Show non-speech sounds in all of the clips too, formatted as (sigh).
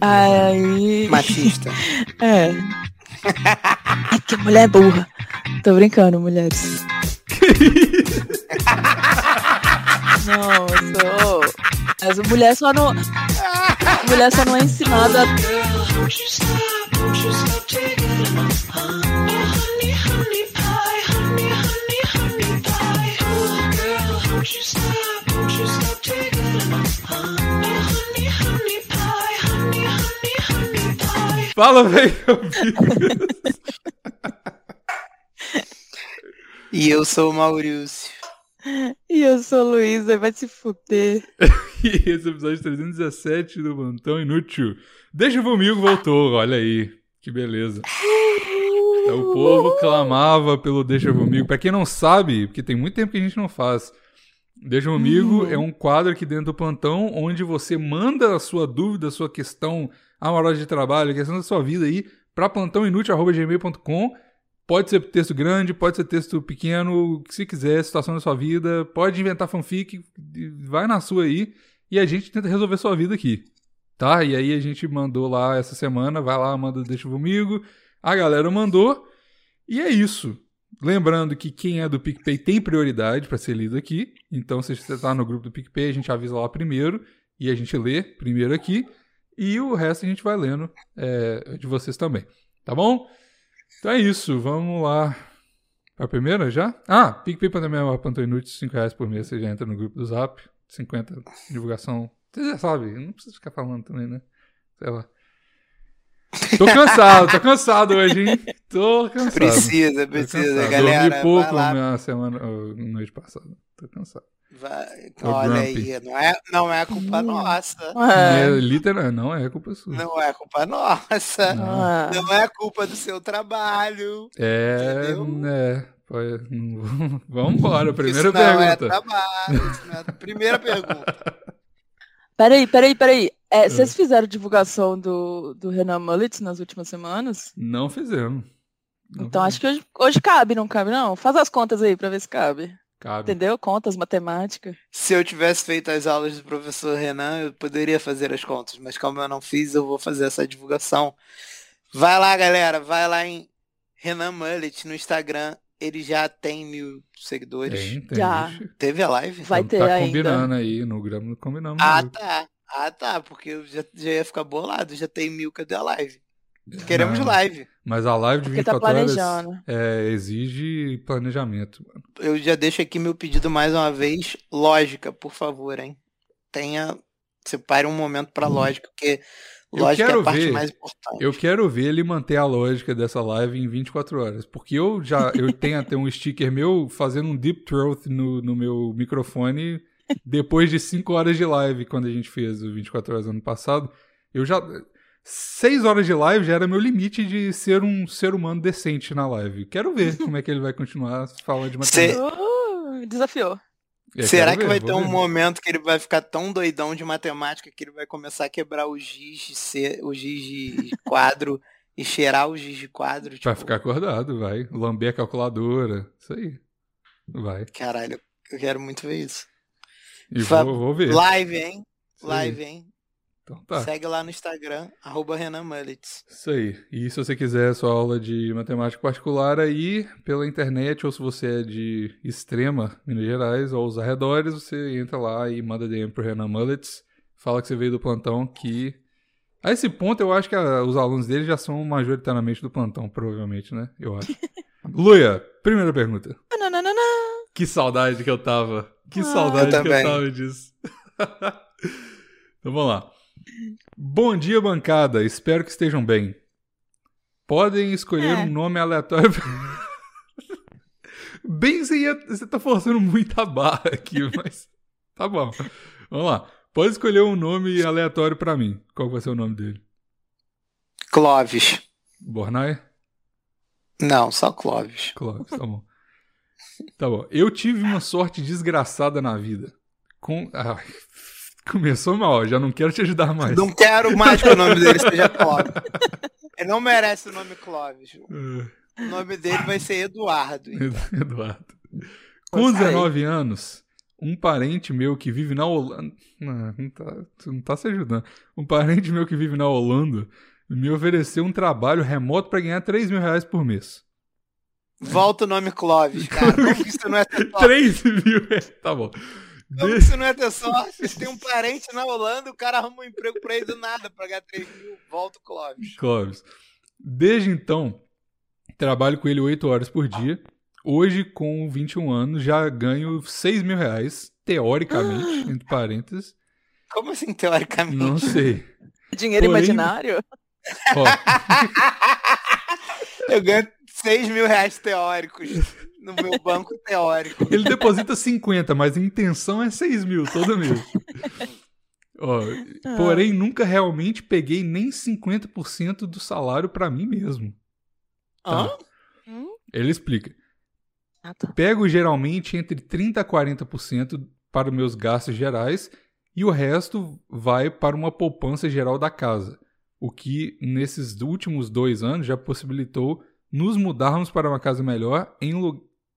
Aí. Machista. É. É que mulher burra. Tô brincando, mulheres. Não, sou. Mas mulher só não. Mulher só não é ensinada. Fala, velho. E eu sou o Maurício. E eu sou Luísa, vai se fuder. (laughs) E esse é o episódio 317 do Plantão Inútil. Deixa comigo voltou, olha aí. Que beleza. Então, o povo clamava pelo Deixa Comigo. Pra quem não sabe, porque tem muito tempo que a gente não faz. Deixa Comigo Uhum. é um quadro aqui dentro do plantão onde você manda a sua dúvida, a sua questão amorosa de trabalho, a questão da sua vida aí pra plantãoinútil.gmail.com. Pode ser texto grande, pode ser texto pequeno, se quiser, situação da sua vida. Pode inventar fanfic, vai na sua aí e a gente tenta resolver sua vida aqui. Tá? E aí a gente mandou lá essa semana, vai lá, manda deixa comigo. A galera mandou. E é isso. Lembrando que quem é do PicPay tem prioridade para ser lido aqui. Então, se você tá no grupo do PicPay, a gente avisa lá primeiro e a gente lê primeiro aqui. E o resto a gente vai lendo é, de vocês também. Tá bom? Então é isso. Vamos lá. A primeira já? Ah, PicPay Pandemia Plantão Inútil, 5 reais por mês. Você já entra no grupo do Zap. 50 divulgação. Você já sabe, não precisa ficar falando também, né? Sei lá. Tô cansado, tô cansado hoje, hein? Tô cansado. Precisa, Tô precisa, cansado. galera. Dormi pouco na semana, noite passada. Tô cansado. Vai- Olha aí, não é, não é culpa nossa. É, É. literal, não é culpa sua. Não é culpa nossa. Não. Ah. Não é culpa do seu trabalho. É, Entendeu? é. Vamos embora, primeira isso não é pergunta. trabalho. Isso não é... Primeira pergunta. Peraí, peraí, peraí. Ah. É, vocês fizeram divulgação do, do Renan Mullets nas últimas semanas? Não fizemos. Não Então fizemos. acho que hoje, hoje cabe, não cabe, não? Faz as contas aí pra ver se cabe. Cabe. Entendeu? Contas, matemática. Se eu tivesse feito as aulas do professor Renan, eu poderia fazer as contas, mas como eu não fiz, eu vou fazer essa divulgação. Vai lá, galera, vai lá em Renan Mullet no Instagram. Ele já tem mil seguidores. Tem, tem. Já. Teve a live? Vai Tá- ter tá ainda. combinando aí, no grama combinamos. Ah, tá. Ah, tá, porque eu já, já ia ficar bolado. Já tem mil, cadê a live? Queremos Não, live. Mas a live de Porque tá 24 horas planejando. é, exige planejamento. Eu já deixo aqui meu pedido mais uma vez. Lógica, por favor, hein? Tenha. Separe um momento pra lógica, porque lógica é a parte ver- mais importante. Eu quero ver ele manter a lógica dessa live em 24 horas. Porque eu já eu tenho até um sticker meu fazendo um deep throat no, no meu microfone depois de 5 horas de live, quando a gente fez o 24 horas ano passado. Eu já. 6 horas de live já era meu limite de ser um ser humano decente na live. Quero ver (laughs) como é que ele vai continuar falando de Cê- matemática. Uh, desafiou. É, Será que ver, vai ter um ver. momento que ele vai ficar tão doidão de matemática que ele vai começar a quebrar o giz de, ce- o giz de quadro e cheirar o giz de quadro? Vai tipo, ficar acordado, vai. Lamber a calculadora. Isso aí. Vai. Caralho, eu quero muito ver isso. E Fa- vou, vou ver. Live, hein? Live, hein? Então tá. Segue lá no Instagram, arroba Renan Mullets. Isso aí. E se você quiser sua aula de matemática particular aí pela internet, ou se você é de Extrema, Minas Gerais, ou os arredores, você entra lá e manda DM pro Renan Mullets, fala que você veio do plantão, que... A esse ponto, eu acho que a- os alunos dele já são majoritariamente do plantão, provavelmente, né? Eu acho. (laughs) Luia, primeira pergunta. Nananana. Que saudade que eu tava. Que Ah. saudade Eu que eu tava disso. (laughs) então vamos lá. Bom dia, bancada. Espero que estejam bem. Podem escolher É. um nome aleatório. bem, você, ia, você tá forçando muito a barra aqui, (laughs) mas tá bom. Vamos lá. Pode escolher um nome aleatório pra mim. Qual vai ser o nome dele? Clóvis. Bornai? Não, só Clóvis. Clóvis, tá bom. Tá bom. Eu tive uma sorte desgraçada na vida. Com... Ai, começou mal, já não quero te ajudar mais. Não quero mais que o nome dele seja Clóvis. (laughs) Ele não merece o nome Clóvis. O nome dele vai ser Eduardo. Ed- Eduardo. Com é. 19 anos, Um parente meu que vive na Holanda. Não, não tá, tu não tá se ajudando. Um parente meu que vive na Holanda me ofereceu um trabalho remoto pra ganhar 3 mil reais por mês. Volta o nome Clóvis, cara. (laughs) Como isso não é ter sorte? 3 mil reais. Tá bom. Como isso não é ter sorte? Tem um parente na Holanda, o cara arruma um emprego pra ele do nada, pra ganhar 3 mil, volta o Clóvis. Clóvis. Desde então, trabalho com ele 8 horas por dia. Hoje, com 21 anos, já ganho 6 mil reais, teoricamente, (gasps) entre parênteses. Como assim, teoricamente? Não sei. Dinheiro Porém- imaginário? Ó, (laughs) Eu ganho 6 mil reais teóricos no meu banco teórico. ele deposita 50, mas a intenção é 6 mil todo mês. Ó, Ah. porém, nunca realmente peguei nem 50% do salário pra mim mesmo. Hã? Hum? Ele explica. Ah, tá. Pego geralmente entre 30% a 40% para meus gastos gerais e o resto vai para uma poupança geral da casa, o que nesses últimos dois anos já possibilitou nos mudarmos para uma casa melhor em,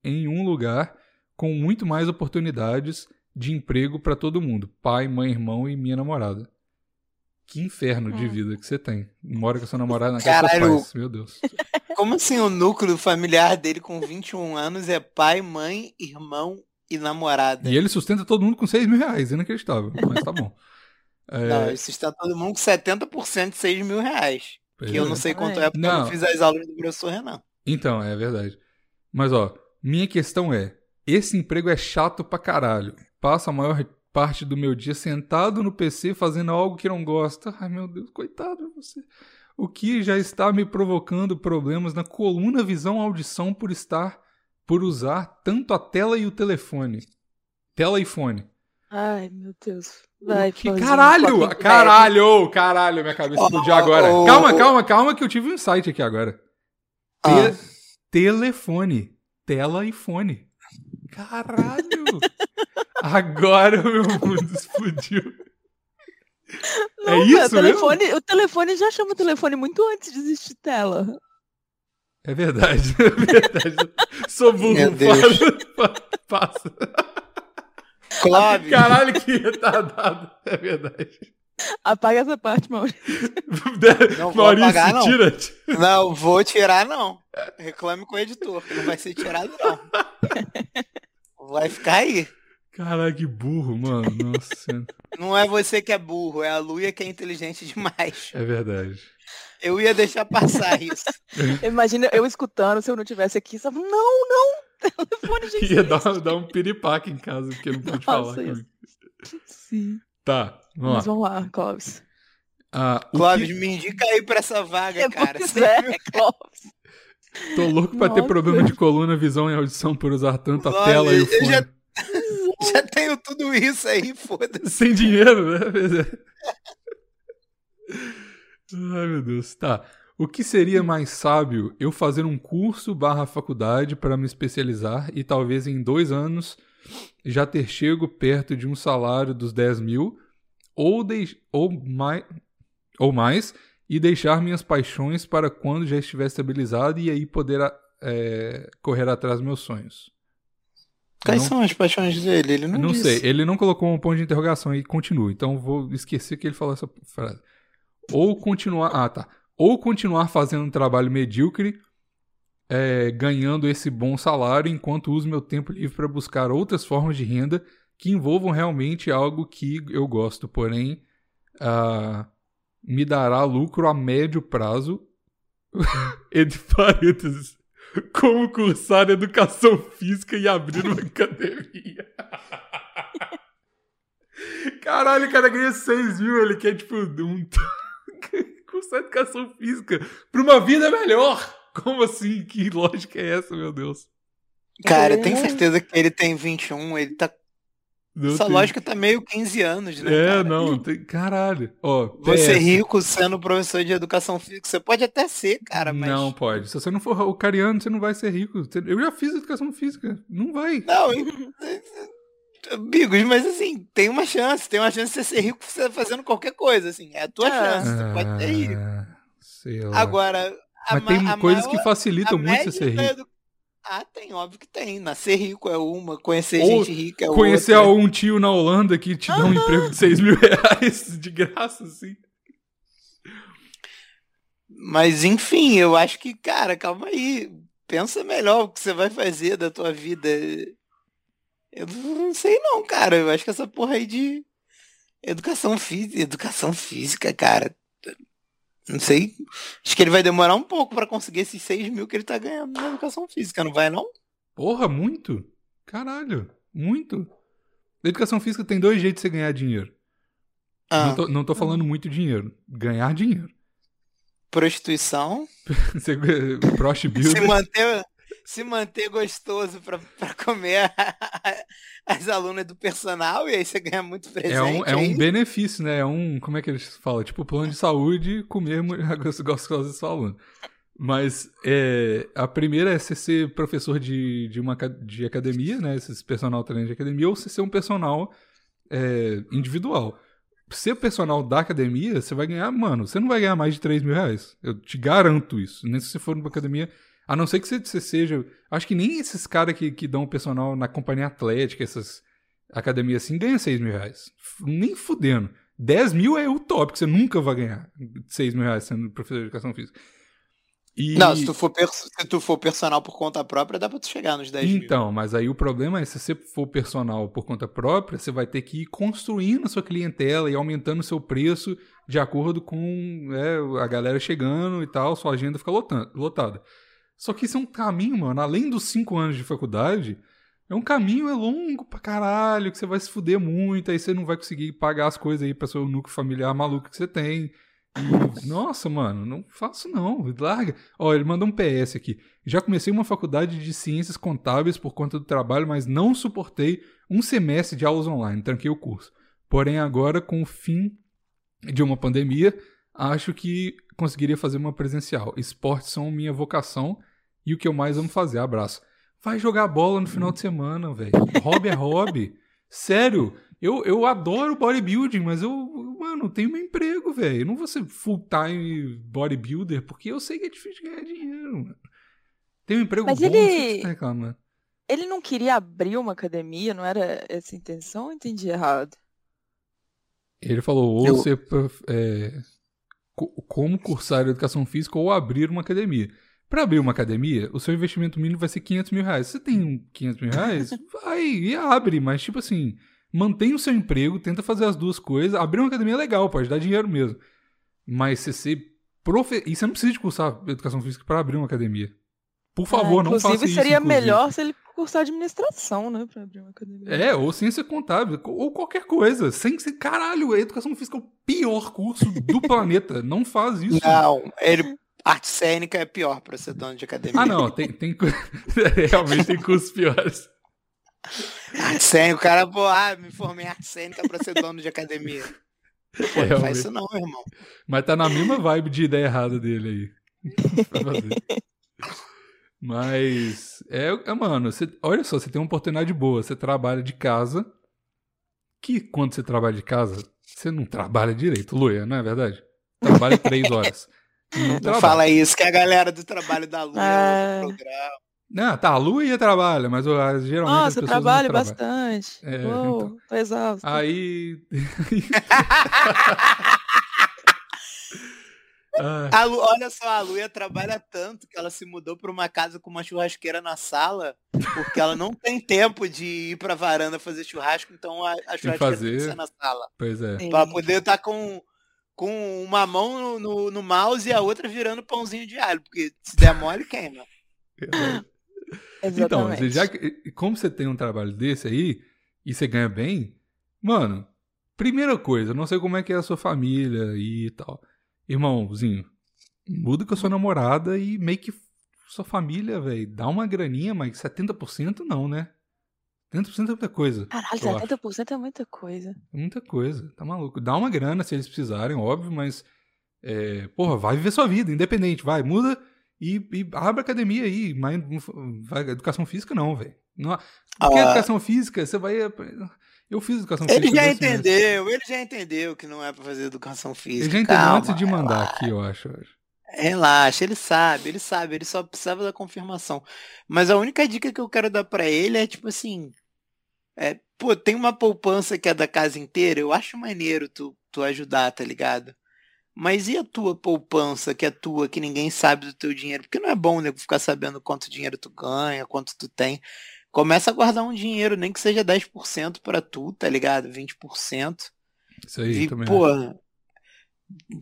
em um lugar com muito mais oportunidades de emprego para todo mundo, pai, mãe, irmão e minha namorada. Que inferno de Hum. vida que você tem. Mora com a sua namorada na casa dos Caralho. pais. Meu Deus. (laughs) Como assim o núcleo familiar dele com 21 anos é pai, mãe, irmão e namorada? E ele sustenta todo mundo com 6 mil reais. Inacreditável. Mas tá bom. (laughs) É, Não, isso está todo mundo com 70% de 6 mil reais. pois Que eu é. não sei quanto é porque eu não Não. fiz as aulas do professor Renan. Então, é verdade. Mas, ó, minha questão é: esse emprego é chato pra caralho. Passo a maior parte do meu dia sentado no PC fazendo algo que não gosta. Ai, meu Deus, coitado de você. O que já está me provocando problemas na coluna, visão, audição por estar, por usar tanto a tela e o telefone. Tela e fone. Ai, meu Deus. Vai, Que caralho! breve. Caralho! Caralho, minha cabeça Ó, explodiu agora. ó, calma, calma, calma, que eu tive um insight aqui agora. Te- Ah. Telefone. Tela e fone. Caralho! (laughs) Agora o meu mundo explodiu. Não, é isso o telefone, O telefone já chama o telefone muito antes de existir tela. É verdade, (laughs) é verdade. Sou burro, Meu Deus. (laughs) fala- passa. Clóvis, Caralho, que retardado. É verdade. Apaga essa parte, Maurício. (laughs) Não vou Maurício, apagar, não. tira. não vou tirar não. Reclame com o editor, que não vai ser tirado não. Vai ficar aí. Caralho, que burro, mano. Nossa senhora. Não é você que é burro, é a Luia que é inteligente demais. É verdade. Eu ia deixar passar isso. (laughs) Imagina eu escutando se eu não tivesse aqui. Só, não, não! (laughs) Telefone, gente. Ia dar, dar um piripaque em casa, porque não pude falar. Sim. Tá, vamos Mas lá. vamos lá, Clóvis. Ah, Clóvis, que- me indica aí pra essa vaga, É, cara. pois Você é? Clóvis. Tô louco pra ter Nossa. problema de coluna, visão e audição por usar tanto a Nossa, tela e o eu fone. já- (laughs) Já tenho tudo isso aí, foda-se. Sem dinheiro, né? Ai, meu Deus. Tá. O que seria mais sábio eu fazer um curso barra faculdade para me especializar e talvez em dois anos já ter chego perto de um salário dos 10 mil ou, deix- ou, mais, ou mais e deixar minhas paixões para quando já estiver estabilizado e aí poder é, correr atrás dos meus sonhos? Quais Não- são as paixões dele? Ele não, não disse. sei, ele não colocou um ponto de interrogação e continua, então vou esquecer que ele falou essa frase. Ou continuar. Ah, tá. Ou continuar fazendo um trabalho medíocre, é, ganhando esse bom salário, enquanto uso meu tempo livre para buscar outras formas de renda que envolvam realmente algo que eu gosto, porém ah, me dará lucro a médio prazo. (laughs) Entre parênteses. Como cursar educação física e abrir uma academia. (laughs) Caralho, o cara ganha 6 mil, ele quer, tipo, um. (laughs) cursar educação física pra uma vida melhor. Como assim? Que lógica é essa, meu Deus? Cara, Ele tem não- certeza que ele tem 21, ele tá. Não Essa tem- lógica tá meio 15 anos, né? É, cara? não, tem... caralho. Ó, Você PS. rico sendo professor de educação física, você pode até ser, cara, mas. Não pode. Se você não for o cariano, você não vai ser rico. Eu já fiz educação física. Não vai. Não, amigos, mas assim, tem uma chance, tem uma chance de você ser rico fazendo qualquer coisa, assim, é a tua É. chance, você pode ter rico. Ah, sei lá. Agora, a Mas ma- tem coisas maior- que facilitam a muito você ser rico. Ah, tem, óbvio que tem. Nascer rico é uma, conhecer Ou gente rica é Conhecer outra. um tio na Holanda que te dá um emprego de 6 mil (laughs) reais de graça, assim. Mas enfim, eu acho que, cara, calma aí. Pensa melhor o que você vai fazer da tua vida. Eu não sei não, cara. Eu acho que essa porra aí de educação física, educação física, cara. Não sei. Acho que ele vai demorar um pouco pra conseguir esses 6 mil que ele tá ganhando na educação física, não vai não? Porra, muito? Caralho, muito. Educação física tem dois jeitos de você ganhar dinheiro. Ah, Não, tô, não tô falando muito dinheiro. Ganhar dinheiro. prostituição. (laughs) Você, Prost (laughs) Se manter, se manter gostoso pra, (laughs) pra comer as alunas do personal e aí você ganha muito presente. É um, é um benefício, né? É um. Como é que eles falam? Tipo, plano de saúde, comer (laughs) gostosa de sua aluna. Mas é, a primeira é você ser professor de, de, uma, de academia, né? Esses personal trainer de academia, ou você ser um personal é, individual. Ser personal da academia, você vai ganhar, mano, você não vai ganhar mais de 3 mil reais. Eu te garanto isso. Nem se você for numa academia. A não ser que você, você seja. Acho que nem esses caras que, que dão personal na companhia atlética, essas academias assim, ganham 6 mil reais. Nem fudendo. 10 mil é o top, que você nunca vai ganhar 6 mil reais sendo professor de educação física. E... Não, se tu, for se tu for personal por conta própria, dá pra tu chegar nos 10 mil. Então, mas aí o problema é se você for personal por conta própria, você vai ter que ir construindo a sua clientela e aumentando o seu preço de acordo com é, a galera chegando e tal, sua agenda fica lotan- lotada. Só que isso é um caminho, mano, além dos cinco anos de faculdade, é um caminho é longo pra caralho, que você vai se fuder muito, aí você não vai conseguir pagar as coisas aí pra seu núcleo familiar maluco que você tem. E, nossa, mano, não faço não, larga. Ó, ele mandou um PS aqui. Já comecei uma faculdade de ciências contábeis por conta do trabalho, mas não suportei um semestre de aulas online, tranquei o curso. Porém, agora, com o fim de uma pandemia, acho que conseguiria fazer uma presencial. Esportes são minha vocação e o que eu mais amo fazer. Abraço. Vai jogar bola no final de semana, velho. Hobby é hobby. (laughs) Sério, eu, eu adoro bodybuilding, mas eu, mano, tenho meu emprego, velho. Eu não vou ser full-time bodybuilder, porque eu sei que é difícil ganhar dinheiro, mano. Tem um emprego Mas bom, ele- não tá reclamando. Ele não queria abrir uma academia, não era essa a intenção? Ou entendi errado? Ele falou, ou Eu- ser é, co- como cursar educação física ou abrir uma academia. Para abrir uma academia, o seu investimento mínimo vai ser 500 mil reais. Você tem um 500 mil reais? (laughs) vai e abre, mas tipo assim, mantém o seu emprego, tenta fazer as duas coisas. Abrir uma academia é legal, pode dar dinheiro mesmo. Mas você ser profe... E você não precisa de cursar educação física para abrir uma academia. Por favor, Ah, não faça Inclusive, isso. seria inclusive. melhor se ele cursar administração, né? Pra abrir uma academia. É, ou ciência contábil, ou qualquer coisa. Sem ser. Caralho, a educação física é o pior curso do (laughs) planeta. Não faz isso. Não, ele, arte cênica é pior pra ser dono de academia. Ah, não, tem. tem (laughs) Realmente tem cursos piores. Arte cênica, o cara, pô, ah, me formei em arte cênica pra ser dono de academia. Pô, não faz isso não, irmão. Mas tá na mesma vibe de ideia errada dele aí. (laughs) Mas. É, é, mano, você, olha só, você tem uma oportunidade boa. Você trabalha de casa. Que quando você trabalha de casa, você não trabalha direito, Luia, não é verdade? Trabalha três horas. Não, fala isso, que a galera do trabalho da Lua é outro programa. Não, tá, a Luia trabalha, mas geralmente as Nossa, eu pessoas trabalho não trabalham. bastante. É, Uou, então. tô exausto. Aí. (laughs) Ah, A Lu, olha só, a Luia trabalha tanto que ela se mudou pra uma casa com uma churrasqueira na sala, porque ela não tem tempo de ir pra varanda fazer churrasco, então a, a churrasqueira tem que fazer. ser na sala. pois é. Sim. Pra poder estar com, com uma mão no, no, no mouse e a outra virando pãozinho de alho, porque se der mole, queima. Então, Exatamente. você já, que- como você tem um trabalho desse aí e você ganha bem, mano, primeira coisa, não sei como é que é a sua família e tal. Irmãozinho, muda com a sua namorada e meio que sua família, velho, dá uma graninha, mas 70% não, né? 70% é muita coisa. Caralho, eu acho. 70% é muita coisa. É muita coisa, tá maluco. Dá uma grana se eles precisarem, óbvio, mas. É, porra, vai viver sua vida, independente, vai, muda e, e abre academia aí. Mas vai, educação física não, velho. Não- Porque Ah. educação física, você vai. Eu fiz educação Ele física. já dois semestres. entendeu, ele já entendeu que não é pra fazer educação física. Ele já entendeu Calma, antes de mandar relaxa. aqui, eu acho. eu acho. Relaxa, ele sabe, ele sabe, ele só precisava da confirmação. Mas a única dica que eu quero dar pra ele é tipo assim, é, pô, tem uma poupança que é da casa inteira, eu acho maneiro tu, tu ajudar, tá ligado? Mas e a tua poupança, que é tua, que ninguém sabe do teu dinheiro? Porque não é bom, nego, ficar sabendo quanto dinheiro tu ganha, quanto tu tem. Começa a guardar um dinheiro, nem que seja 10% pra tu, tá ligado? 20%. Isso aí E, também. pô,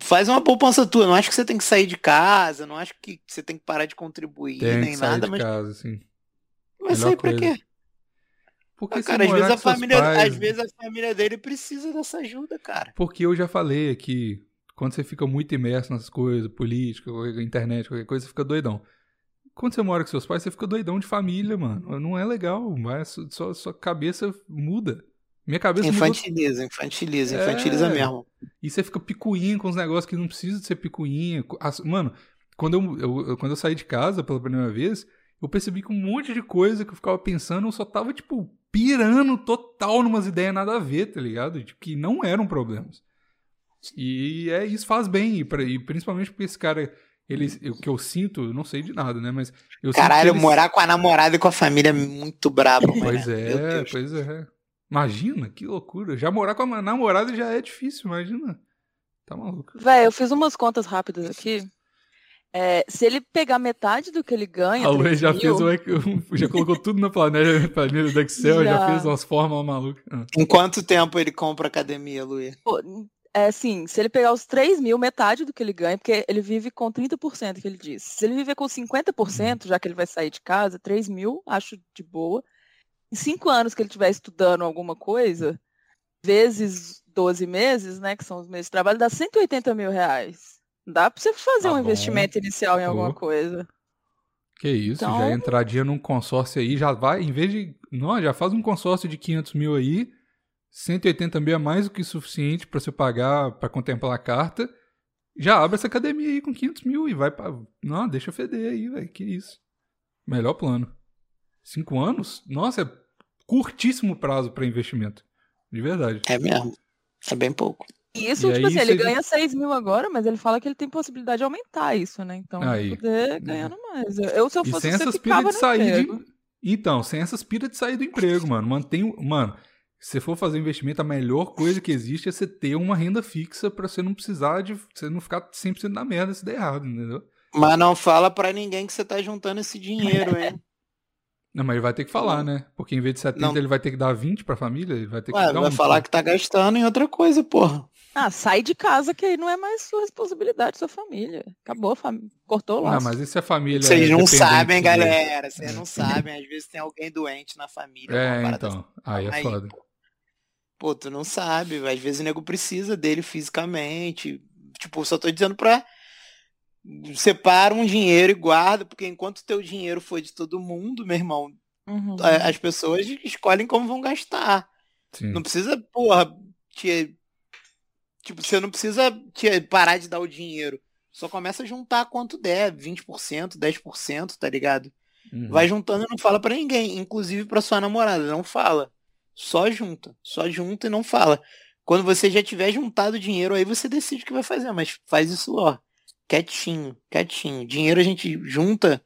faz uma poupança tua. Não acho que você tem que sair de casa, não acho que você tem que parar de contribuir, Tem nem que sair nada, de mas casa, vai melhor sair pra quê? Porque Ah, cara, às vezes, a família, pais- às vezes a família dele precisa dessa ajuda, cara. Porque eu já falei aqui, quando você fica muito imerso nas coisas, política, internet, qualquer coisa, você fica doidão. Quando você mora com seus pais, você fica doidão de família, mano. Não é legal, mas sua, sua cabeça muda. Minha cabeça mudou Infantiliza, infantiliza, É. infantiliza mesmo. E você fica picuinha com os negócios que não precisa de ser picuinha. Mano, quando eu, eu- eu- quando eu saí de casa pela primeira vez, eu percebi que um monte de coisa que eu ficava pensando, eu só tava, tipo, pirando total numas ideias nada a ver, tá ligado? Tipo, que não eram problemas. E é isso faz bem, e, pra- e principalmente porque esse cara, ele, o que eu sinto, eu não sei de nada, né? Mas eu sinto Caralho, ele- morar com a namorada e com a família é muito brabo, mano. Pois é, pois é. Imagina, que loucura. Já morar com a namorada já é difícil, imagina. Tá maluco. Véi, eu fiz umas contas rápidas aqui. É, se ele pegar metade do que ele ganha. A Luiz 3 já mil, fez o, já colocou tudo na planilha, (laughs) planilha do Excel, já, Já. fez umas fórmulas malucas. Ah, Em quanto tempo ele compra academia, Luiz? É assim, se ele pegar os 3 mil, metade do que ele ganha, porque ele vive com 30%, que ele disse. Se ele viver com 50%, já que ele vai sair de casa, 3 mil, acho de boa. Em 5 anos que ele estiver estudando alguma coisa, vezes 12 meses, né, que são os meses de trabalho, dá 180 mil reais. Dá pra você fazer Tá um bom. investimento inicial em alguma coisa. Que isso, Então- já entradinha num consórcio aí, já vai, em vez de. Não, já faz um consórcio de 500 mil aí, 180 mil é mais do que suficiente pra você pagar, pra contemplar a carta. Já abre essa academia aí com 500 mil e vai pra. Não, deixa feder aí, velho, que isso. Melhor plano. Cinco anos? Nossa, é curtíssimo prazo pra investimento. De verdade. É mesmo. É bem pouco. E isso, E tipo aí assim, ele ganha 6 mil agora, mas ele fala que ele tem possibilidade de aumentar isso, né? Então, Aí. poder ganhando mais. Eu- se eu E fosse sem você, essas ficava de no sair emprego. de. Então, sem essas piras de sair do emprego, mano. Mantém. o- Mano, se você for fazer investimento, a melhor coisa que existe é você ter uma renda fixa pra você não precisar de. Você não ficar 100% na merda se der errado, entendeu? Mas não fala pra ninguém que você tá juntando esse dinheiro, hein? (laughs) (laughs) Não, mas ele vai ter que falar, né? Porque em vez de 70, Não. ele vai ter que dar 20 pra família, ele vai ter que Ué, dar vai um. falar que tá gastando em outra coisa, porra. Ah, sai de casa que aí não é mais sua responsabilidade, sua família. Acabou, fam... cortou lá. Ah, mas e se a família. Vocês é não sabem, galera. Vocês não sabem. Às vezes tem alguém doente na família. É, então. Aí é Aí, foda. pô. Pô, tu não sabe. Às vezes o nego precisa dele fisicamente. Tipo, só tô dizendo pra. Separa um dinheiro e guarda, porque enquanto o teu dinheiro for de todo mundo, meu irmão, Uhum. as pessoas escolhem como vão gastar. Sim. Não precisa, porra, te... tipo, você não precisa parar de dar o dinheiro. Só começa a juntar quanto der, 20%, 10%, tá ligado? Uhum. Vai juntando e não fala pra ninguém, inclusive pra sua namorada, não fala. Só junta, só junta e não fala. Quando você já tiver juntado dinheiro, aí você decide o que vai fazer, mas faz isso, ó, quietinho, quietinho. Dinheiro a gente junta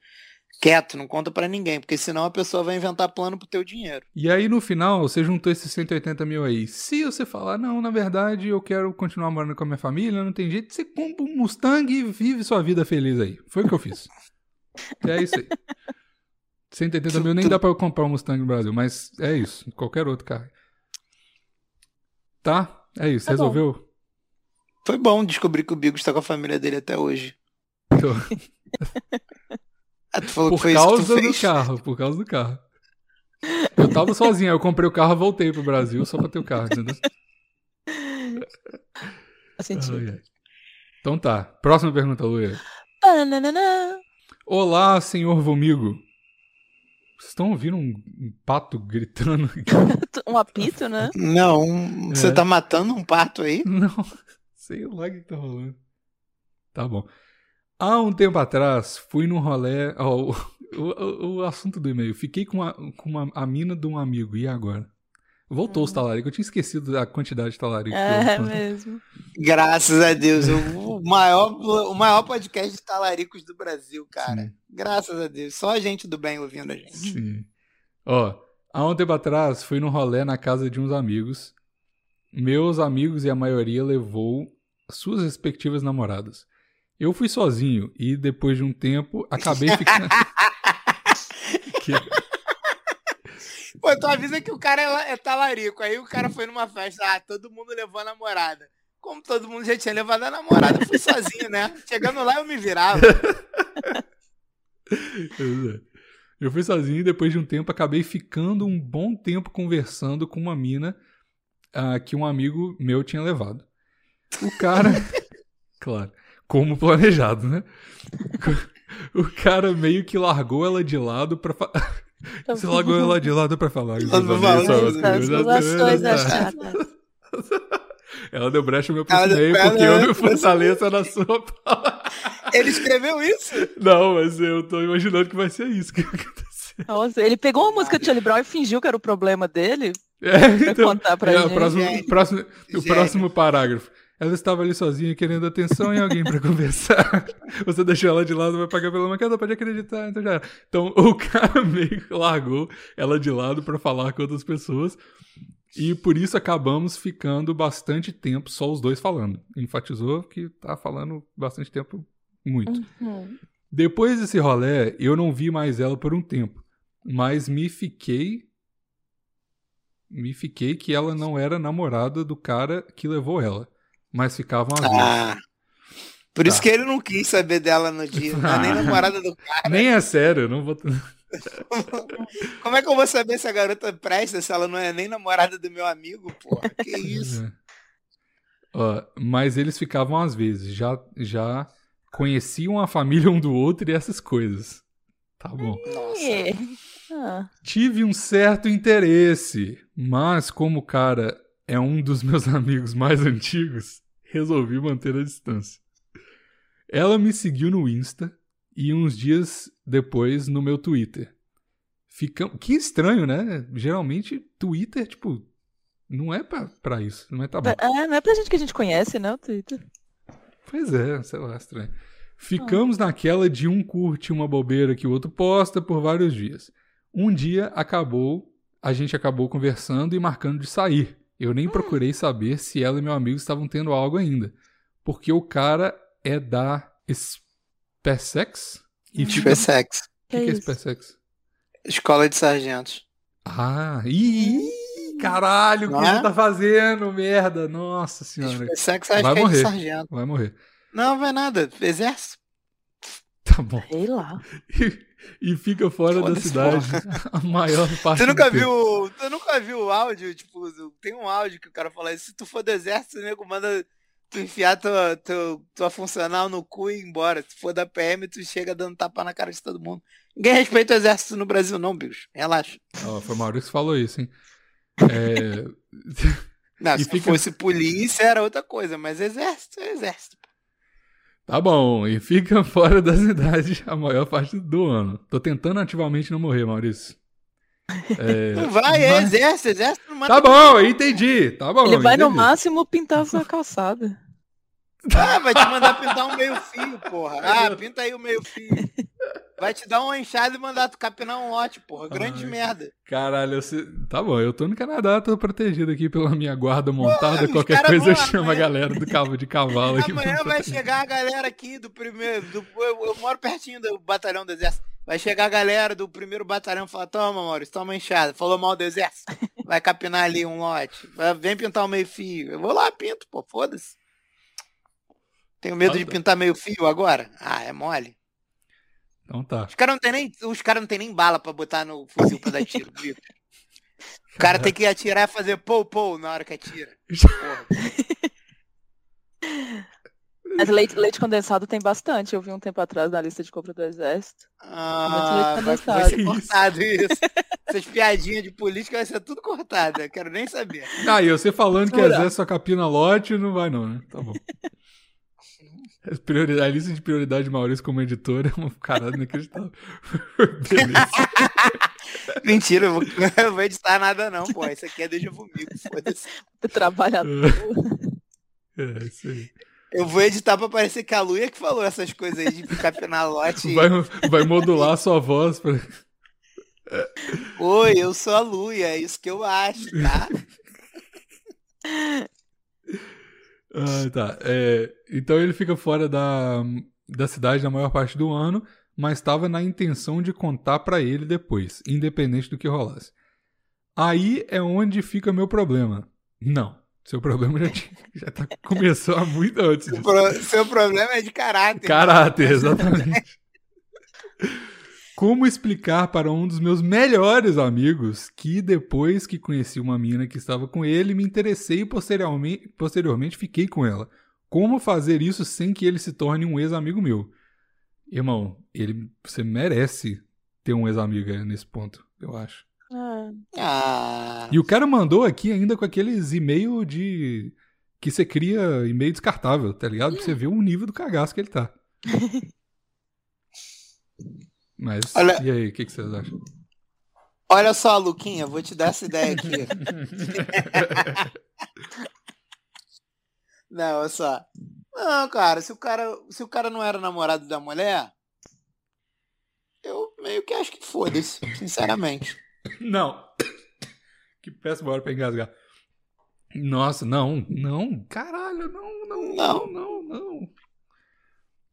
quieto, não conta pra ninguém, porque senão a pessoa vai inventar plano pro teu dinheiro. E aí, no final, você juntou esses 180 mil aí. Se você falar, não, na verdade, eu quero continuar morando com a minha família, não tem jeito, você compra um Mustang e vive sua vida feliz aí. Foi o que eu fiz. (laughs) é isso aí. 180 mil nem dá pra eu comprar um Mustang no Brasil, mas é isso. Qualquer outro carro. Tá? É isso. Tá bom. Resolveu? Foi bom descobrir que o Bigos tá com a família dele até hoje. (laughs) Ah, tu falou Por que foi isso que causa tu do fez? carro, por causa do carro. Eu tava sozinho, aí eu comprei o carro e voltei pro Brasil só pra ter o carro, entendeu? Faz sentido. Então tá. Próxima pergunta, Luia. Olá, senhor Vomigo. Vocês estão ouvindo um, um pato gritando? (laughs) Um apito, né? Não, você É. tá matando um pato aí? Não, (laughs) sei lá o que tá rolando. Tá bom. Há um tempo atrás, fui num rolê. ó, o, o, o assunto do e-mail. Fiquei com, a, com uma, a mina de um amigo. E agora? Voltou os talaricos. Eu tinha esquecido a quantidade de talaricos. que eu É plantei. mesmo. Graças a Deus. (laughs) O maior, o maior podcast de talaricos do Brasil, cara. Sim. Graças a Deus. Só gente do bem ouvindo a gente. Sim. Ó, há um tempo atrás fui num rolê na casa de uns amigos. Meus amigos e a maioria levou suas respectivas namoradas. Eu fui sozinho e depois de um tempo acabei ficando. (laughs) Que- Pô, tu avisa que o cara é, é talarico. Aí o cara foi numa festa, ah, todo mundo levou a namorada. Como todo mundo já tinha levado a namorada, eu fui sozinho, né? Chegando lá eu me virava. Eu fui sozinho e depois de um tempo acabei ficando um bom tempo conversando com uma mina ah, que um amigo meu tinha levado. O cara. (laughs) claro, como planejado, né? O cara meio que largou ela de lado pra. Fa... Você largou ela de lado pra falar. Ela Ah. chatas. Ela deu brecha, eu me Ela aproximei deu- porque eu me fortaleço na sua palavra. Ele escreveu isso? Não, mas eu tô imaginando que vai ser isso que (laughs) vai acontecer. Nossa, ele pegou uma música de Charlie Brown e fingiu que era o problema dele É, pra então, contar pra é, o gente. próximo, o próximo, o próximo parágrafo. Ela estava ali sozinha querendo atenção e alguém pra (laughs) conversar. Você deixou ela de lado, vai pagar pela mancada, pode acreditar, então já era. Então o (laughs) cara meio que largou ela de lado pra falar com outras pessoas. E por isso acabamos ficando bastante tempo só os dois falando. Enfatizou que tá falando bastante tempo, muito. Uhum. Depois desse rolê, eu não vi mais ela por um tempo, mas me fiquei me fiquei que ela não era namorada do cara que levou ela, mas ficavam às vezes. Ah. Por isso Tá. que ele não quis saber dela no dia. Não é nem (laughs) Ah. namorada do cara. Nem é sério, eu não vou (laughs) Como é que eu vou saber se a garota presta se ela não é nem namorada do meu amigo, porra? Que (laughs) isso? Ó, mas eles ficavam às vezes, já já conheciam a família um do outro e essas coisas. Tá bom. Nossa. É. Ah, Tive um certo interesse, mas como o cara é um dos meus (laughs) amigos mais antigos, resolvi manter a distância. Ela me seguiu no Insta e uns dias depois no meu Twitter. Ficam... Que estranho, né? Geralmente Twitter, tipo, não é pra, pra isso, não é tá bom. é, não é pra gente que a gente conhece, né, o Twitter. Pois é, sei lá, estranho. Ficamos naquela de um curte uma bobeira que o outro posta por vários dias. Um dia acabou, a gente acabou conversando e marcando de sair. Eu nem procurei saber se ela e meu amigo estavam tendo algo ainda. Porque o cara é da SpaceX? E fica... O SpaceX. que, que é isso? SpaceX? Escola de sargentos. Ah, ih, caralho, o que é? ele tá fazendo? Merda, nossa senhora. SpaceX acho Vai que é de morrer. sargento. Vai morrer. Não, vai nada. Exército. Tá bom. Sei lá. (laughs) e fica fora da cidade (laughs) a maior parte Tu nunca viu. Tu nunca viu o áudio? Tipo, tem um áudio que o cara fala se tu for do exército, o nego manda tu enfiar tua, tua, tua funcional no cu e ir embora. Se for da PM, tu chega dando tapa na cara de todo mundo. Ninguém respeita o exército no Brasil, não, bicho. Relaxa. Ó, foi o Maurício que falou isso, hein? É, (laughs) Não, (laughs) E se fica- fosse polícia era outra coisa, mas exército é exército. Tá bom, e fica (laughs) fora da cidade a maior parte do ano. Tô tentando ativamente não morrer, Maurício. É, Não vai, é mas- exército, exército não mata Tá bom, eu entendi. Tá bom. Ele vai no entendi. máximo pintar a sua calçada. Ah, vai te mandar pintar um meio fio, porra. Ah, pinta aí o meio fio. (laughs) Vai te dar uma enxada e mandar tu capinar um lote, porra. Grande Ai. merda. Caralho, eu sei- tá bom, eu tô no Canadá, tô protegido aqui pela minha guarda montada. Qualquer coisa eu chamo a galera do cabo de cavalo aqui. Amanhã vai proteger. chegar a galera aqui do primeiro. Do, eu, eu moro pertinho do batalhão do exército. Vai chegar a galera do primeiro batalhão e falar: Toma, Maurício, toma enxada. Falou mal do exército. Vai capinar ali um lote. Vai- Vem pintar o meio fio. Eu vou lá, pinto, pô, foda-se. Tenho medo de pintar meio fio agora? Ah, é mole. Então tá. Os caras não tem nem, os cara não tem nem bala pra botar no fuzil pra dar tiro. viu? O cara tem que atirar e fazer pou pou na hora que atira. (laughs) Mas leite, leite condensado tem bastante. Eu vi um tempo atrás na lista de compra do exército. Ah, leite vai ser condensado. (laughs) cortado isso. Essas piadinhas de política vai ser tudo cortada. Quero nem saber. Ah, e você falando que Jura? exército só capina lote, não vai não, né? Tá bom. A lista de prioridade de Maurício como editor é uma caralho inacreditável. (laughs) Beleza. Mentira, eu, vou, (laughs) eu vou editar nada não, pô. Isso aqui é vu comigo, foda-se. (laughs) Trabalhador. É, isso aí. Eu vou editar pra parecer que a Luia que falou essas coisas aí de ficar penalote. Vai, vai modular a sua voz pra... Oi, eu sou a Luia, é isso que eu acho, tá? Ah, tá. É, então ele fica fora da, da cidade na maior parte do ano, mas estava na intenção de contar pra ele depois, independente do que rolasse. Aí é onde fica meu problema. Não. Seu problema já, tinha, já tá, começou há muito antes disso. pro- seu problema é de caráter. Caráter, exatamente. Como explicar para um dos meus melhores amigos que depois que conheci uma mina que estava com ele, me interessei e posteriormente, posteriormente fiquei com ela? Como fazer isso sem que ele se torne um ex-amigo meu? Irmão, ele, você merece ter um ex-amigo aí nesse ponto, eu acho. Ah, Ah, E o cara mandou aqui ainda com aqueles e-mail de. que você cria e-mail descartável, tá ligado? Pra você ver o nível do cagaço que ele tá. (laughs) Mas, Olha- e aí, o que, que vocês acham? olha só, Luquinha, vou te dar essa ideia aqui. (laughs) Não, olha só. Não, cara, se o cara, se o cara não era namorado da mulher, eu meio que acho que foda-se, sinceramente. Não. Que péssima hora pra engasgar. Nossa, não, não, caralho, não, não, não, não, não.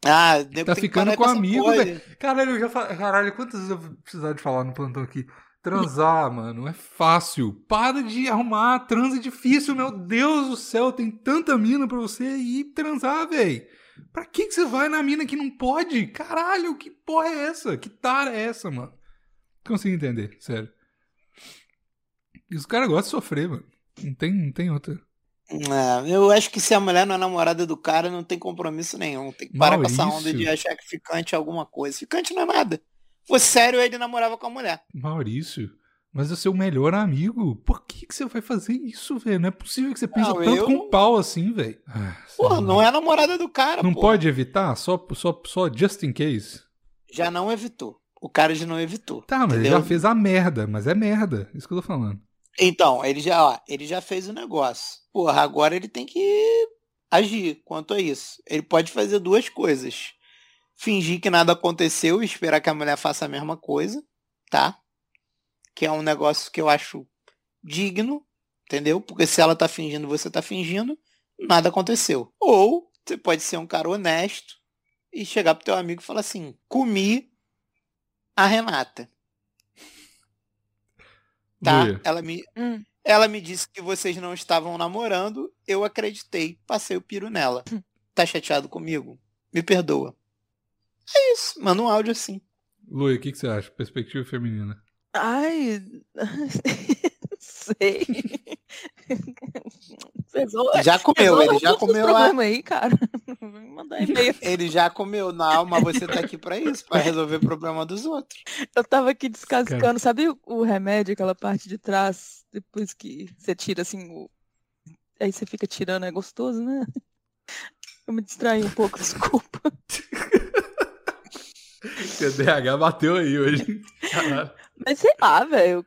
Ah, Tá ficando com essa amigo, velho. Caralho, eu já falei. Caralho, quantas vezes eu vou precisar de falar no plantão aqui? Transar, mano, é fácil. Para de arrumar. Transa é difícil, meu Deus do céu. Tem tanta mina pra você ir transar, velho. Pra que, que você vai na mina que não pode? Caralho, que porra é essa? Que tara é essa, mano? Consigo entender, sério. E os caras gostam de sofrer, mano. Não tem, não tem outra. É, eu acho que se a mulher não é namorada do cara, não tem compromisso nenhum. Tem que parar com essa onda de achar que ficante é alguma coisa. Ficante não é nada. Fosse sério, ele namorava com a mulher. Maurício, mas é seu melhor amigo. Por que, que você vai fazer isso, velho? Não é possível que você pense tanto eu- com pau assim, velho. Ah, Porra, não é namorada do cara, Não pô. pode evitar? Só, só, só just in case? Já não evitou. O cara já não evitou. Tá, mas ele entendeu? já fez a merda, mas é merda. Isso que eu tô falando. Então, ele já, ó, ele já fez o negócio. Porra, agora ele tem que agir quanto a isso. Ele pode fazer duas coisas. Fingir que nada aconteceu e esperar que a mulher faça a mesma coisa, tá? Que é um negócio que eu acho digno, entendeu? Porque se ela tá fingindo, você tá fingindo, nada aconteceu. Ou você pode ser um cara honesto e chegar pro teu amigo e falar assim: comi a Renata. Tá? Ela me, hum. Ela me disse que vocês não estavam namorando, eu acreditei, passei o piro nela. (clears throat) Tá chateado comigo? Me perdoa. É isso, manda um áudio assim. Luia, o que, que você acha? Perspectiva feminina. Ai, (laughs) sei. Pesou, Já comeu, ele já comeu a, problema aí, cara. (laughs) Ele já comeu, não, mas você tá aqui pra isso, pra resolver o problema dos outros. Eu tava aqui descascando, sabe o remédio, aquela parte de trás, depois que você tira assim, o... aí você fica tirando, é gostoso, né? (laughs) Eu me distraí um pouco, desculpa. TDAH bateu aí hoje. Caralho. Mas sei lá, velho.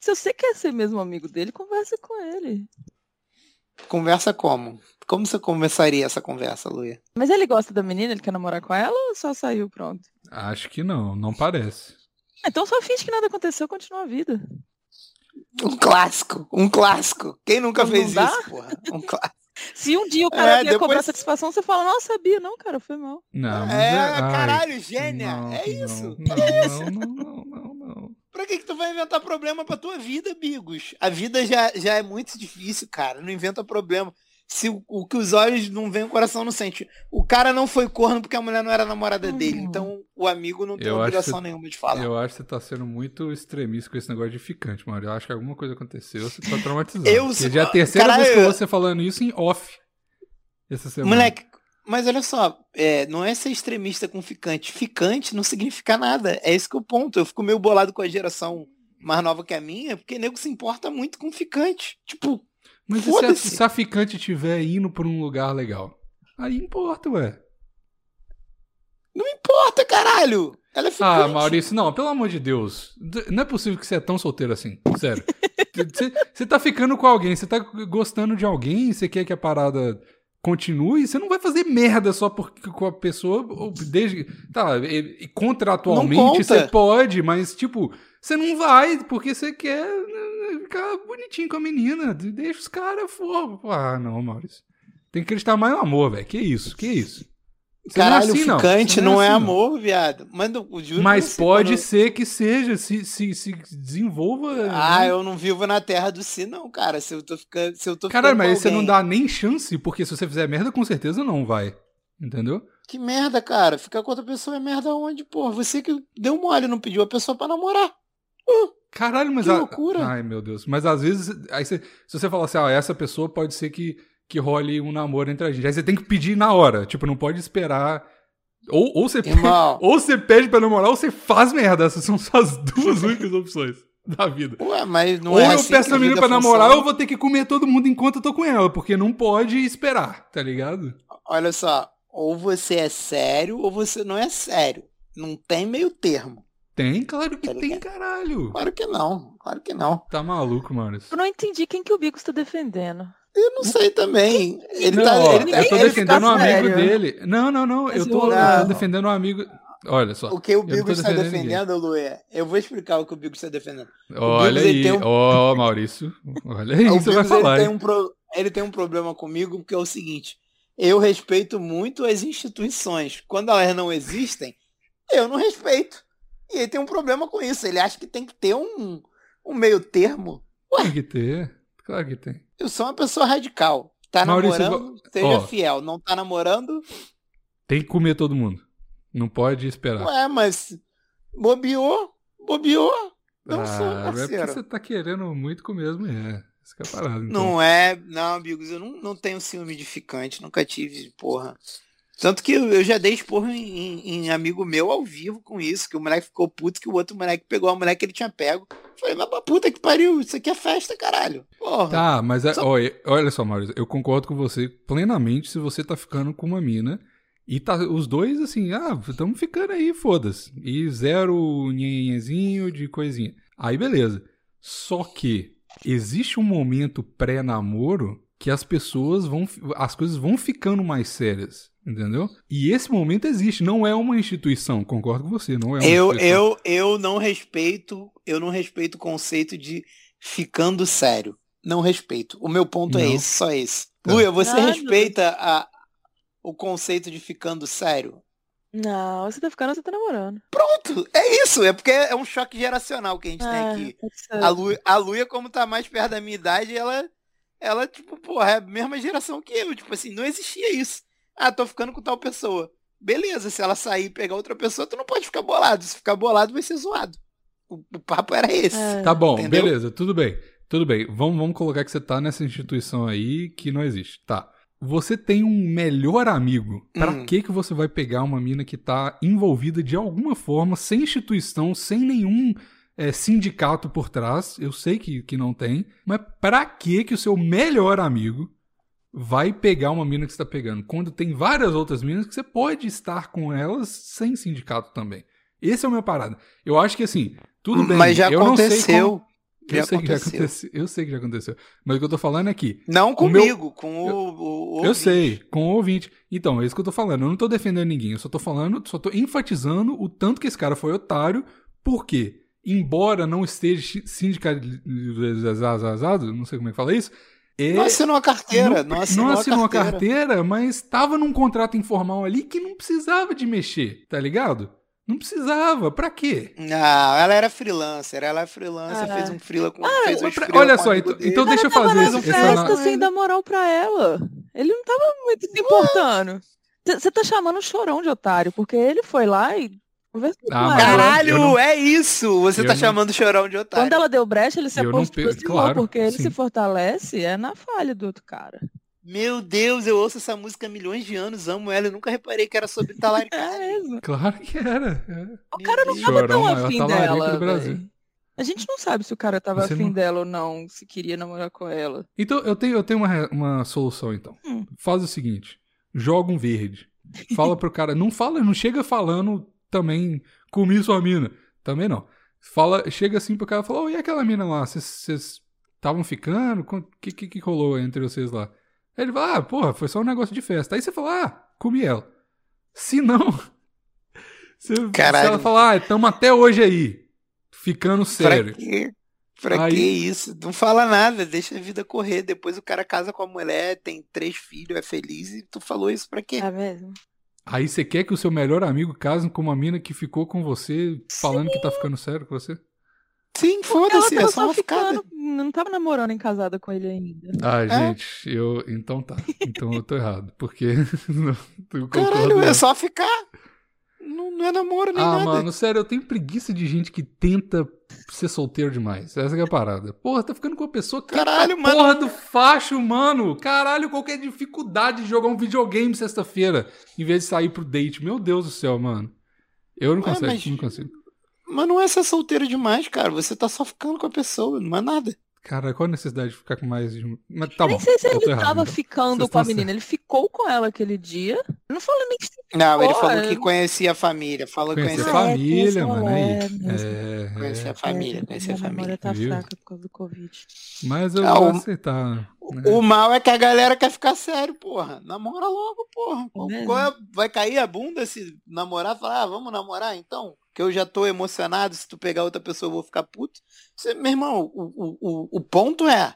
Se você quer ser mesmo amigo dele, conversa com ele. Conversa como? Como você começaria essa conversa, Luia? Mas ele gosta da menina, ele quer namorar com ela ou só saiu pronto? Acho que não, não parece. Então só finge que nada aconteceu, continua a vida. Um clássico, um clássico. Quem nunca Não fez dá? isso, porra? Um clássico. (laughs) Se um dia o cara É, vier cobrar depois- satisfação, você fala, não, sabia, não, cara, foi mal. Não, É, ai, caralho, gênia. não, é isso. Não, não, não, não, não, não. Pra que, que tu vai inventar problema pra tua vida, Bigos? A vida já, já é muito difícil, cara. Não inventa problema. Se o, o que os olhos não veem, o coração não sente. O cara não foi corno porque a mulher não era namorada dele. Uhum. Então o amigo não tem Eu obrigação que- nenhuma de falar. Eu acho que você tá sendo muito extremista com esse negócio de ficante, mano. Eu acho que alguma coisa aconteceu, você tá traumatizado. Eu Porque sou- já é a terceira Caralho, vez que eu eu- ouço você falando isso em off. Essa semana. Moleque, mas olha só, é, não é ser extremista com ficante. Ficante não significa nada. É esse que é o ponto. Eu fico meio bolado com a geração mais nova que a minha, porque nego se importa muito com ficante. Tipo, Mas e se a, se a ficante estiver indo pra um lugar legal? Aí importa, ué. não importa, caralho. Ela é ficante. Ah, Maurício, não, pelo amor de Deus. Não é possível que você é tão solteiro assim. Sério. (laughs) Você- tá ficando com alguém, você tá gostando de alguém, você quer que a parada continue, você não vai fazer merda só porque com a pessoa. Desde, tá, contratualmente você pode, mas tipo, você não vai porque você quer né, ficar bonitinho com a menina. Deixa os caras for. Ah, não, Maurício. Tem que acreditar mais no amor, velho. Que isso, que isso. Você não é Caralho, assim, não. ficante Você não é, assim, amor, viado. Mas eu juro mas você, pode quando- ser que seja, se, se, se desenvolva. Ah, né? eu não vivo na terra do si, não, cara. Se eu tô ficando. Se eu tô Caralho, mas você não dá nem chance, porque se você fizer merda, com certeza não vai. Entendeu? Que merda, cara. Ficar com outra pessoa é merda onde, porra? Você que deu mole, não pediu a pessoa pra namorar. Caralho, mas. Que a- loucura. Ai, meu Deus. Mas às vezes, aí você- se você falar assim, ah, essa pessoa pode ser que, que role um namoro entre a gente. Aí você tem que pedir na hora. Tipo, não pode esperar. Ou, ou, você, pede, (laughs) ou você pede pra namorar ou você faz merda. Essas são só as duas (laughs) únicas opções da vida. Ué, mas não ou é eu assim peço que a menina pra namorar, ou funciona. eu vou ter que comer todo mundo enquanto eu tô com ela, porque não pode esperar, tá ligado? Olha só, ou você é sério ou você não é sério. Não tem meio termo. Tem, claro que Tá tem, caralho. Claro que não, claro que não. Tá maluco, Maurício. Eu não entendi quem que o Bigos tá defendendo. Eu não sei também. Ele Não, tá, ó, ele tá- eu tô ele defendendo um amigo sério. dele. Não, não, não. Eu tô, o- eu tô Não. defendendo um amigo. Olha só. O que o Bigo está defendendo defendendo, Luê? Eu vou explicar o que o Bigo está defendendo. Olha Bigos, aí. tem um- Ó, Maurício. Olha aí, (laughs) o você vai falar. ele, tem um pro- ele tem um problema comigo que é o seguinte. Eu respeito muito as instituições. Quando elas não existem, eu não respeito. E ele tem um problema com isso. Ele acha que tem que ter um, um meio termo. Tem que ter. Claro que tem. Eu sou uma pessoa radical. Tá Maurício, namorando, seja fiel. Não tá namorando, Tem que comer todo mundo. Não pode esperar. ué, mas bobeou, bobeou. Não sou, ah, é porque parceiro. você tá querendo muito comer mesmo, é. Isso que é parada. Então. Não é, não, amigos, eu não, não tenho ciúme de ficante, nunca tive, porra. Tanto que eu, já dei esporro em, em- em amigo meu ao vivo com isso, que o moleque ficou puto, que o outro moleque pegou a mulher que ele tinha pego. Falei, mas pra puta que pariu, isso aqui é festa, caralho. Porra. Tá, mas é, Só- olha, olha só, Maurício, eu concordo com você plenamente se você tá ficando com uma mina e tá os dois assim, ah, estamos ficando aí, foda-se. E zero nhenhenzinho de coisinha. Aí beleza. Só que existe um momento pré-namoro que as pessoas vão, as coisas vão ficando mais sérias, entendeu? E esse momento existe, não é uma instituição, concordo com você, não é uma eu, instituição. eu, eu não respeito, eu não respeito o conceito de ficando sério. Não respeito. O meu ponto é Não. esse, só esse. Tá. Luia, você respeita a, o conceito de ficando sério? Não, você tá ficando, você tá namorando. Pronto, é isso. É porque é um choque geracional que a gente tem Ah, aqui. ser. A Lu, a Luia, como tá mais perto da minha idade, ela, ela, tipo, porra, é a mesma geração que eu. Tipo assim, não existia isso. Ah, tô ficando com tal pessoa. Beleza, se ela sair e pegar outra pessoa, tu não pode ficar bolado. Se ficar bolado, vai ser zoado. O, o papo era esse. É. Tá bom, Entendeu? beleza, tudo bem. Tudo bem. Vamos, vamos colocar que você tá nessa instituição aí que não existe. Tá. Você tem um melhor amigo. Pra Hum. que que você vai pegar uma mina que tá envolvida de alguma forma, sem instituição, sem nenhum é, sindicato por trás? Eu sei que, que não tem. Mas pra que que o seu melhor amigo vai pegar uma mina que você tá pegando? Quando tem várias outras minas que você pode estar com elas sem sindicato também. Esse é o meu parada. Eu acho que assim, tudo bem. Mas já eu aconteceu. como- eu Já sei que já aconteceu. aconteceu. Eu sei que já aconteceu. Mas o que eu tô falando é que. Não O meu- comigo, com o, o- o Eu sei, com o ouvinte. Então, é isso que eu tô falando. Eu não tô defendendo ninguém. Eu só tô falando, só tô enfatizando o tanto que esse cara foi otário. Porque, embora não esteja sindicalizado, não sei como é que fala isso. É, Não assinou a carteira. não, Não, assinou, não assinou a a carteira. carteira, mas tava num contrato informal ali que não precisava de mexer, tá ligado? Não precisava. Pra quê? Não, ela era freelancer. Ela é freelancer, Ah. fez um freela com. Ah, fez uns pra- freela olha com só, então- então deixa eu fazer na esse- essa festa análise. sem dar moral pra ela. Ele não tava muito se importando. Você tá chamando o chorão de otário, porque ele foi lá e Ah, eu- Caralho, não- é isso! Você eu tá não- chamando o chorão de otário. Quando ela deu brecha, ele se Eu apostou, pe- claro, porque ele sim. se fortalece é na falha do outro cara. Meu Deus, eu ouço essa música há milhões de anos, amo ela e nunca reparei que era sobre (laughs) É talaricagem. mesmo. Claro que era. é. O cara não tava tão maior afim dela. do Brasil. véi. A gente não sabe se o cara tava Você afim não- dela ou não, se queria namorar com ela. Então, eu tenho, eu tenho uma, uma solução, então. Hum. Faz o seguinte: joga um verde. Fala pro cara. Não fala, não chega falando também comi sua mina. Também não. Fala, chega assim pro cara e fala, oh, e aquela mina lá? Vocês estavam ficando? O que, que, que rolou entre vocês lá? Aí ele fala, ah, porra, foi só um negócio de festa. Aí você fala, ah, comi ela. Se não, (laughs) se, se ela falar, ah, estamos até hoje aí, ficando sério. Pra quê? Pra aí... que isso? Não fala nada, deixa a vida correr. Depois o cara casa com a mulher, tem três filhos, é feliz e tu falou isso pra quê? É mesmo. Aí você quer que o seu melhor amigo case com uma mina que ficou com você, falando Sim. que tá ficando sério com você? Sim, foda-se, é só uma ficando, Não tava namorando em casada com ele ainda. Ah, é? gente, eu. Então tá. Então eu tô errado. Porque. (laughs) não, Caralho, é só ficar. Não, não é namoro nem ah, nada. Ah, mano, sério, eu tenho preguiça de gente que tenta ser solteiro demais. Essa é a parada. Porra, tá ficando com uma pessoa que Caralho, mano. Porra do facho, mano. Caralho, qualquer dificuldade de jogar um videogame sexta-feira em vez de sair pro date. Meu Deus do céu, mano. Eu não consigo, mas... não consigo. Mas não é ser solteiro demais, cara. Você tá só ficando com a pessoa, não é nada. Cara, qual a necessidade de ficar com mais de um. Mas tá Nem bom. sei se ele tava errado, ficando com a menina. Ele ficou com ela aquele dia. Não falou nem que ficou, Não, ele falou que conhecia a família. Falou conhecia a família, é, mano. Aí. É, é, conhecia a família, é, conhecia a família. tá Viu? fraca por causa do Covid. Mas eu ah, vou aceitar. Né? O mal é que a galera quer ficar sério, porra. Namora logo, porra. É vai cair a bunda se namorar falar, ah, vamos namorar então? Que eu já tô emocionado, se tu pegar outra pessoa eu vou ficar puto. Você, meu irmão, o, o, o ponto é,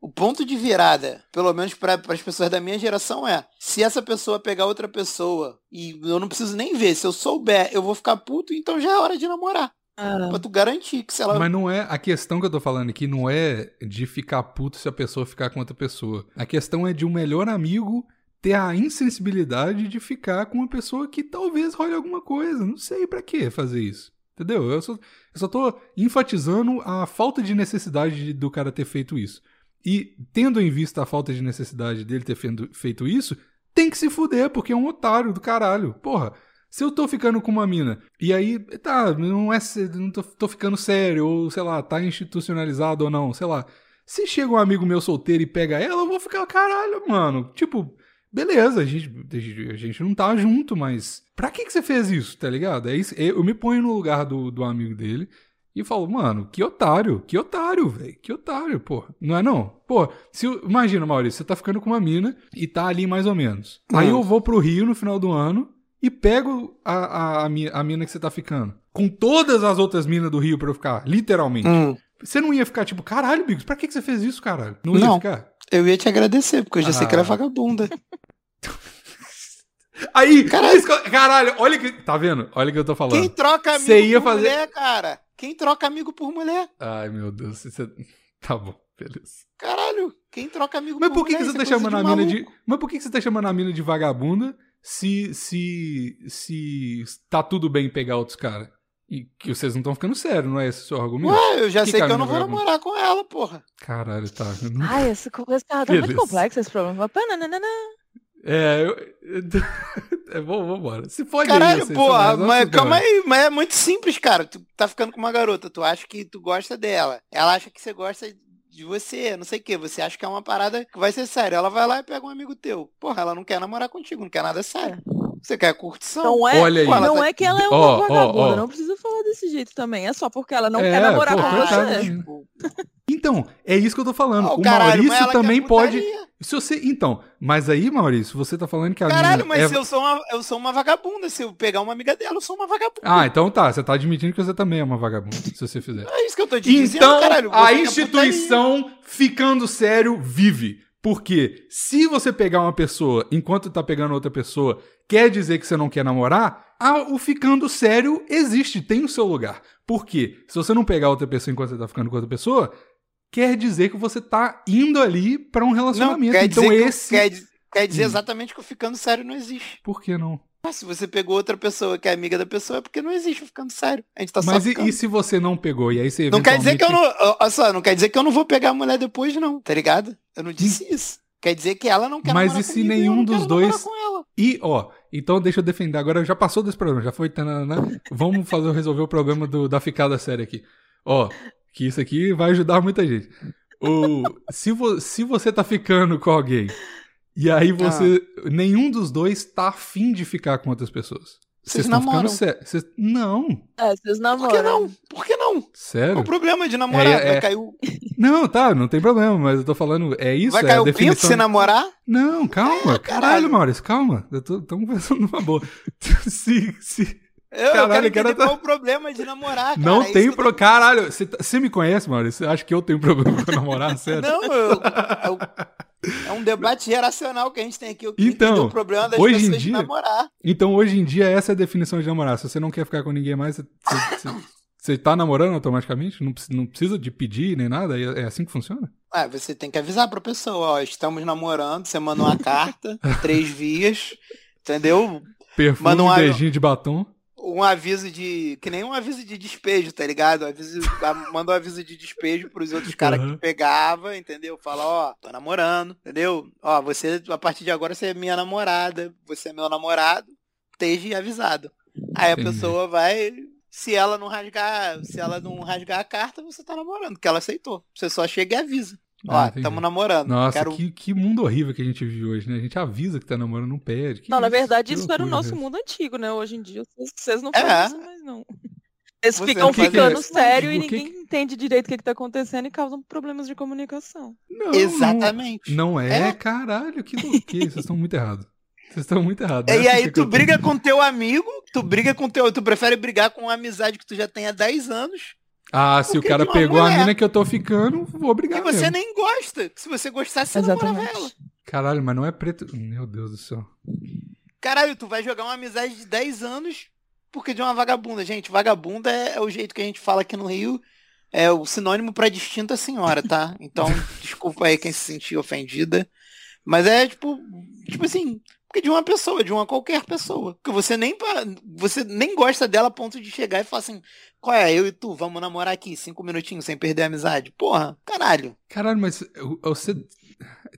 o ponto de virada, pelo menos para as pessoas da minha geração é, se essa pessoa pegar outra pessoa e eu não preciso nem ver, se eu souber, eu vou ficar puto, então já é hora de namorar. Ah. Pra tu garantir que se ela. Mas não é. A questão que eu tô falando aqui não é de ficar puto se a pessoa ficar com outra pessoa. A questão é de um melhor amigo ter a insensibilidade de ficar com uma pessoa que talvez role alguma coisa. Não sei para que fazer isso. Entendeu? Eu só, eu só tô enfatizando a falta de necessidade do cara ter feito isso. E tendo em vista a falta de necessidade dele ter feito isso, tem que se fuder, porque é um otário do caralho. Porra, se eu tô ficando com uma mina, e aí, tá, não é. Não tô, tô ficando sério, ou sei lá, tá institucionalizado ou não, sei lá. Se chega um amigo meu solteiro e pega ela, eu vou ficar, caralho, mano. Tipo, beleza, a gente, a gente não tá junto, mas pra que, que você fez isso, tá ligado? É isso, eu me ponho no lugar do, do amigo dele e falo, mano, que otário, que otário, velho, que otário, pô. Não é não? Pô, se, imagina, Maurício, você tá ficando com uma mina e tá ali mais ou menos. Hum. Aí eu vou pro Rio no final do ano e pego a, a, a, a mina que você tá ficando. Com todas as outras minas do Rio pra eu ficar, literalmente. Hum. Você não ia ficar tipo, caralho, Bigos, pra que, que você fez isso, caralho? Não ia não. ficar? Eu ia te agradecer, porque eu já ah. sei que era ah. vagabunda. (laughs) Aí, caralho. caralho, olha que. Tá vendo? Olha o que eu tô falando. Quem troca amigo Cê ia por fazer... mulher, cara? Quem troca amigo por mulher? Ai, meu Deus. Você... Tá bom, beleza. Caralho, quem troca amigo Mas por, por que, mulher? Que você tá chamando a mina de. Mas por que, que você tá chamando a mina de vagabunda se. se. se tá tudo bem pegar outros caras? E que vocês não estão ficando sério, não é esse o seu argumento? Ué, eu já que sei que eu não vou namorar com ela, porra. Caralho, tá. Não... Ai, esse, esse tá muito complexo esse problema. É, eu... (laughs) é bom, vambora. Se pode Caralho, aí, porra, mas calma aí, mas é muito simples, cara. Tu tá ficando com uma garota, tu acha que tu gosta dela. Ela acha que você gosta de você, não sei o que. Você acha que é uma parada que vai ser séria. Ela vai lá e pega um amigo teu. Porra, ela não quer namorar contigo, não quer nada sério. Você quer curtição? Não é, Olha aí. não tá... é que ela é uma oh, vagabunda, oh, oh. não precisa falar desse jeito também. É só porque ela não é, quer namorar pô, com você. Então, é isso que eu tô falando. Oh, o caralho, Maurício também pode. Se você, então, mas aí, Maurício, você tá falando que a Caralho, mas é... eu sou uma eu sou uma vagabunda, se eu pegar uma amiga dela, eu sou uma vagabunda. Ah, então tá, você tá admitindo que você também é uma vagabunda, se você fizer. É isso que eu tô dizendo, então, caralho. A instituição ficando sério vive. Porque se você pegar uma pessoa enquanto tá pegando outra pessoa, quer dizer que você não quer namorar, o ficando sério existe, tem o seu lugar. Por quê? Se você não pegar outra pessoa enquanto você tá ficando com outra pessoa, quer dizer que você tá indo ali para um relacionamento. Não, quer então esse. quer, quer dizer hum. exatamente que o ficando sério não existe. Por que não? Ah, se você pegou outra pessoa que é amiga da pessoa, é porque não existe ficando sério. A gente tá Mas só e, e, se você não pegou? E aí você Não quer dizer que eu não. Olha só, não quer dizer que eu não vou pegar a mulher depois, não, tá ligado? Eu não disse hum. isso. Quer dizer que ela não quer Mas e se comigo, nenhum dos dois. E, ó, então deixa eu defender. Agora já passou desse problema, já foi. Tanana, vamos fazer, resolver o problema do, da ficada séria aqui. Ó, que isso aqui vai ajudar muita gente. O, se, vo, se você tá ficando com alguém e aí você. Ah. Nenhum dos dois tá afim de ficar com outras pessoas. Vocês Vocês estão ficando namoram. sérios. Vocês... Não, É, vocês Por namoram. que não? Por que não? Qual sério. o problema de namorar? É, é. Vai cair o, Não, tá, não tem problema, mas eu tô falando, é isso, vai é cair a o pinto definição. se namorar? Não, calma, É, caralho, caralho. Maurício, calma. Eu tô, conversando numa boa. (laughs) se, se... Eu, Caralho, eu quero o cara entender tá- qual o problema de namorar, cara. Não É tem pro... Caralho, você, tá- você me conhece, Maurício? Você acha que eu tenho problema (laughs) com namorar, sério? Não, eu, eu- é um debate geracional que a gente tem aqui. Então, o problema das hoje em pessoas de dia- namorar. Então, hoje em dia, essa é a definição de namorar. Se você não quer ficar com ninguém mais, você, você, você- você tá namorando automaticamente? Não, precisa- não precisa de pedir nem nada? É, é assim que funciona? Ah, você tem que avisar pra pessoa, ó, estamos namorando, você manda uma carta, três vias, entendeu? Perfume, Manda um- beijinho de batom. Um aviso de. Que nem um aviso de despejo, tá ligado? Aviso, a- manda um aviso de despejo pros outros caras Aham. que pegava, entendeu? Fala, ó, tô namorando, entendeu? Ó, você, a partir de agora, você é minha namorada, você é meu namorado, esteja avisado. Aí Entendi. a pessoa vai. Se ela não rasgar, se ela não rasgar a carta, você tá namorando, porque ela aceitou. Você só chega e avisa. Ó, Ah, tamo namorando. Nossa, quero que, que mundo horrível que a gente vive hoje, né? A gente avisa que tá namorando, não pede. Que Não, na isso? verdade, Que isso era o nosso velho. mundo antigo, né? Hoje em dia, vocês, não É. fazem isso mais, não. Eles Você ficam ficando isso. sério e o que ninguém entende direito o que, que tá acontecendo e causam problemas de comunicação. Não, Exatamente. Não, não é, É. caralho, que louquinho. Vocês estão muito errados. Vocês estão muito errados. E é aí tu briga com teu amigo, tu briga com teu. Tu prefere brigar com uma amizade que tu já tem há 10 anos, Ah, se o Porque cara de uma pegou a mulher. mina que eu tô ficando, vou que brigar você mesmo. nem gosta. Que se você gostasse, você namorava ela. Exatamente. Caralho, mas não é preto. Meu Deus do céu. Caralho, tu vai jogar uma amizade de 10 anos porque de uma vagabunda. Gente, vagabunda é, é o jeito que a gente fala aqui no Rio. É o sinônimo pra distinta senhora, tá? Então, (laughs) desculpa aí quem se sentiu ofendida. Mas é tipo, tipo assim, porque de uma pessoa, de uma qualquer pessoa. Porque você nem você nem gosta dela a ponto de chegar e falar assim, qual é, eu e tu, vamos namorar aqui, cinco minutinhos sem perder a amizade. Porra, caralho. Caralho, mas você.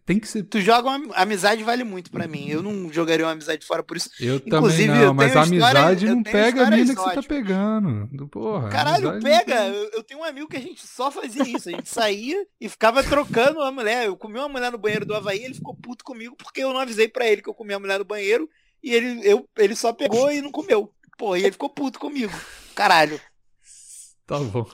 Tem que ser. Tu joga uma amizade vale muito pra mim. Eu não jogaria uma amizade fora por isso. Eu Inclusive, também não, eu mas a amizade não pega a mina que você tá pegando. Porra, Caralho, amizade pega! Eu, eu tenho um amigo que a gente só fazia isso. A gente saía e ficava trocando a mulher. Eu comi uma mulher no banheiro do Havaí, ele ficou puto comigo porque eu não avisei pra ele que eu comi a mulher no banheiro e ele, eu, ele só pegou e não comeu. Porra, e ele ficou puto comigo. Caralho. Tá bom.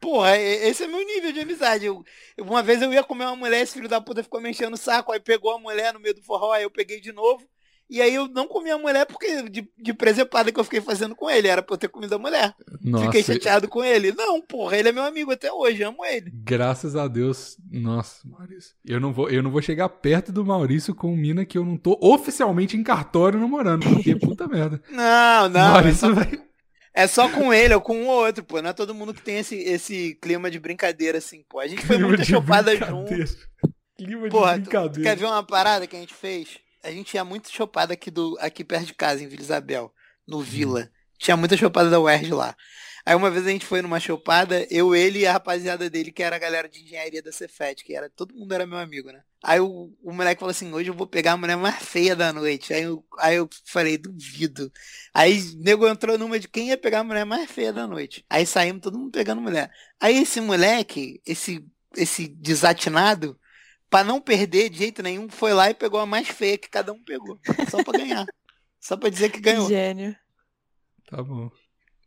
Porra, esse é meu nível de amizade. Eu, uma vez eu ia comer uma mulher, esse filho da puta ficou me enchendo o saco, aí pegou a mulher no meio do forró, aí eu peguei de novo. E aí eu não comi a mulher porque de, de presepada que eu fiquei fazendo com ele, era pra eu ter comido a mulher. Nossa, Fiquei chateado com ele. Não, porra, ele é meu amigo até hoje, amo ele. Graças a Deus. Nossa, Maurício. Eu não vou, eu não vou chegar perto do Maurício com mina que eu não tô oficialmente em cartório namorando, porque puta merda. Não, não. É Maurício só, vai. É só com ele ou com um ou outro, pô. Não é todo mundo que tem esse, esse clima de brincadeira assim, pô. A gente foi Clima muita de chopada brincadeira. junto. Clima Porra, de tu, tu quer brincadeira. ver uma parada que a gente fez? A gente ia muito chopada aqui, do, aqui perto de casa, em Vila Isabel, no Vila. Tinha muita chopada da UERJ lá. Aí uma vez a gente foi numa chopada, eu, ele e a rapaziada dele, que era a galera de engenharia da Cefet, que era, todo mundo era meu amigo, né? Aí o, o moleque falou assim, hoje eu vou pegar a mulher mais feia da noite. Aí eu, aí eu falei, duvido. Aí o nego entrou numa de quem ia pegar a mulher mais feia da noite. Aí saímos todo mundo pegando mulher. Aí esse moleque, esse, esse desatinado, Pra não perder de jeito nenhum, foi lá e pegou a mais feia que cada um pegou. Só pra ganhar. Só pra dizer que ganhou. Gênio. Tá bom.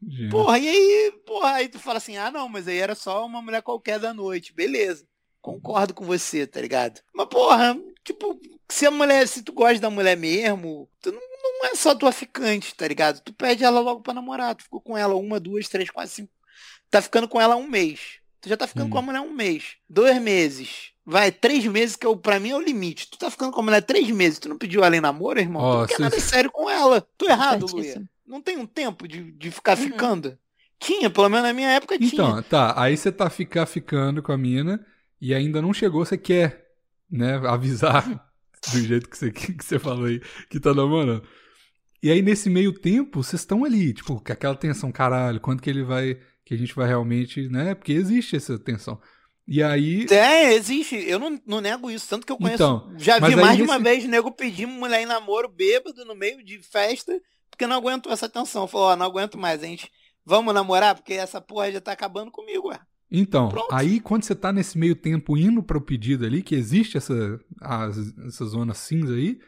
Gênio. Porra, e aí, porra, aí tu fala assim, ah não, mas aí era só uma mulher qualquer da noite. Beleza. Concordo com você, tá ligado? Mas, porra, tipo, se a mulher, se tu gosta da mulher mesmo, tu não, não é só tua ficante, tá ligado? Tu pede ela logo pra namorar. Tu ficou com ela uma, duas, três, quatro, cinco. Tá ficando com ela um mês. Tu já tá ficando Hum. com a mulher um mês. Dois meses. Vai, três meses, que é o, pra mim é o limite. Tu tá ficando com a mulher três meses, tu não pediu ela em namoro, irmão? Ó, tu não quer nada sério com ela. Tô errado, Luia. Não tem um tempo de, de ficar Uhum. ficando? Tinha, pelo menos na minha época tinha. Então, tá. Aí você tá ficar ficando com a mina e ainda não chegou, você quer, né, avisar (laughs) do jeito que você, que você falou aí, que tá namorando. E aí, nesse meio tempo, vocês estão ali, tipo, com aquela tensão, caralho, quando que ele vai, que a gente vai realmente, né, porque existe essa tensão. E aí, É, existe. Eu não, não nego isso. Tanto que eu conheço. Então, já vi mais de nesse- uma vez nego pedir mulher em namoro bêbado no meio de festa, porque não aguentou essa tensão. Falou, ó, não aguento mais, a gente. Vamos namorar, porque essa porra já tá acabando comigo, ué. Então, Pronto. aí quando você tá nesse meio tempo indo para o pedido ali, que existe essa, as- essa zona cinza aí,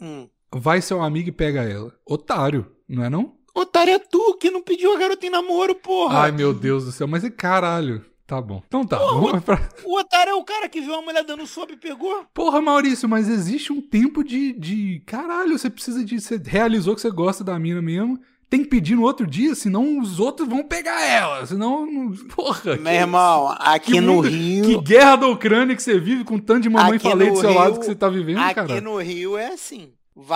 Hum. vai seu amigo e pega ela. Otário, não é não? Otário é tu que não pediu a garota em namoro, porra. Ai, meu Deus do céu, mas é caralho. Tá bom. Então tá. Porra, vamos pra... O otário é o cara que viu a mulher dando sopa e pegou. Porra, Maurício, mas existe um tempo de, de. Caralho, você precisa de. Você realizou que você gosta da mina mesmo. Tem que pedir no outro dia, senão os outros vão pegar ela. Senão. não- Porra. Meu que irmão, aqui Que no mundo- Rio. Que guerra da Ucrânia que você vive com tanto de mamãe Aqui falei do seu lado Rio- que você tá vivendo, Aqui cara. no Rio é assim.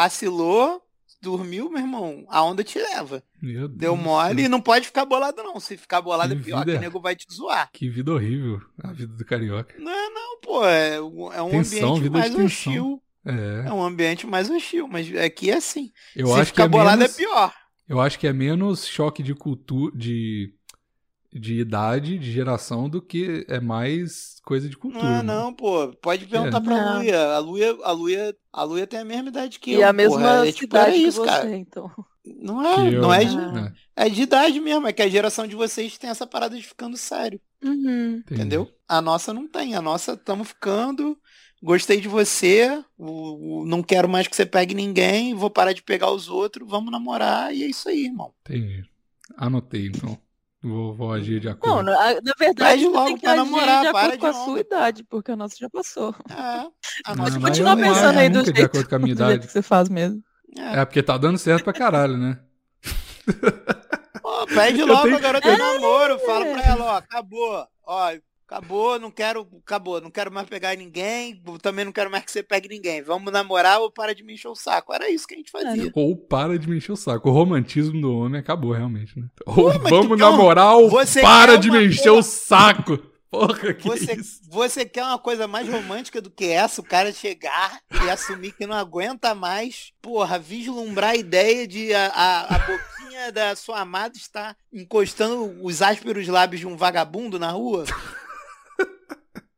Vacilou, dormiu, meu irmão. A onda te leva. Meu Deus Deu mole e não pode ficar bolado, não. Se ficar bolado Que é pior, vida que é- o nego vai te zoar. Que vida horrível, a vida do carioca. Não é não, pô. É, um- é um Tensão, ambiente mais hostil. É. É um ambiente mais hostil, mas aqui é assim. Eu Se acho que ficar é bolado menos, é pior. Eu acho que é menos choque de cultura, de, de idade, de geração, do que é mais coisa de cultura. Não é mano. não, pô. Pode perguntar É. pra Não. Luia. A Luia, a Luia, a Luia tem a mesma idade que eu. E a porra. mesma é, tipo, cidade isso, que você, cara. então. Não é, Que eu- não é de, Ah. É, é de idade mesmo, é que a geração de vocês tem essa parada de ficando sério, Uhum. entendeu? A nossa não tem, a nossa estamos ficando, gostei de você, não quero mais que você pegue ninguém, vou parar de pegar os outros, vamos namorar e é isso aí, irmão. Entendi. Anotei, então. Vou, vou agir de Não, acordo. na, na verdade, Pede você logo tem que pra agir namorar, de para de com a onda. sua idade, porque a nossa já passou. É, a Não, nossa mas continua eu não pensando aí do nunca de jeito- acordo com a minha Do jeito idade. que você faz mesmo. é. É porque tá dando certo pra caralho, né? Pô, pede (laughs) logo tenho- a garota de namoro, fala pra ela, ó, acabou, ó, acabou, não quero, acabou, não quero mais pegar ninguém, também não quero mais que você pegue ninguém, vamos namorar ou para de me encher o saco. Era isso que a gente fazia. Ou para de me encher o saco. O romantismo do homem acabou, realmente, né? Ou Pô, tu vamos um- namorar ou você para de me encher porra- o saco. Porra, que Você, isso? você quer uma coisa mais romântica do que essa? O cara chegar e assumir que não aguenta mais, porra, vislumbrar a ideia de a, a, a boquinha da sua amada estar encostando os ásperos lábios de um vagabundo na rua?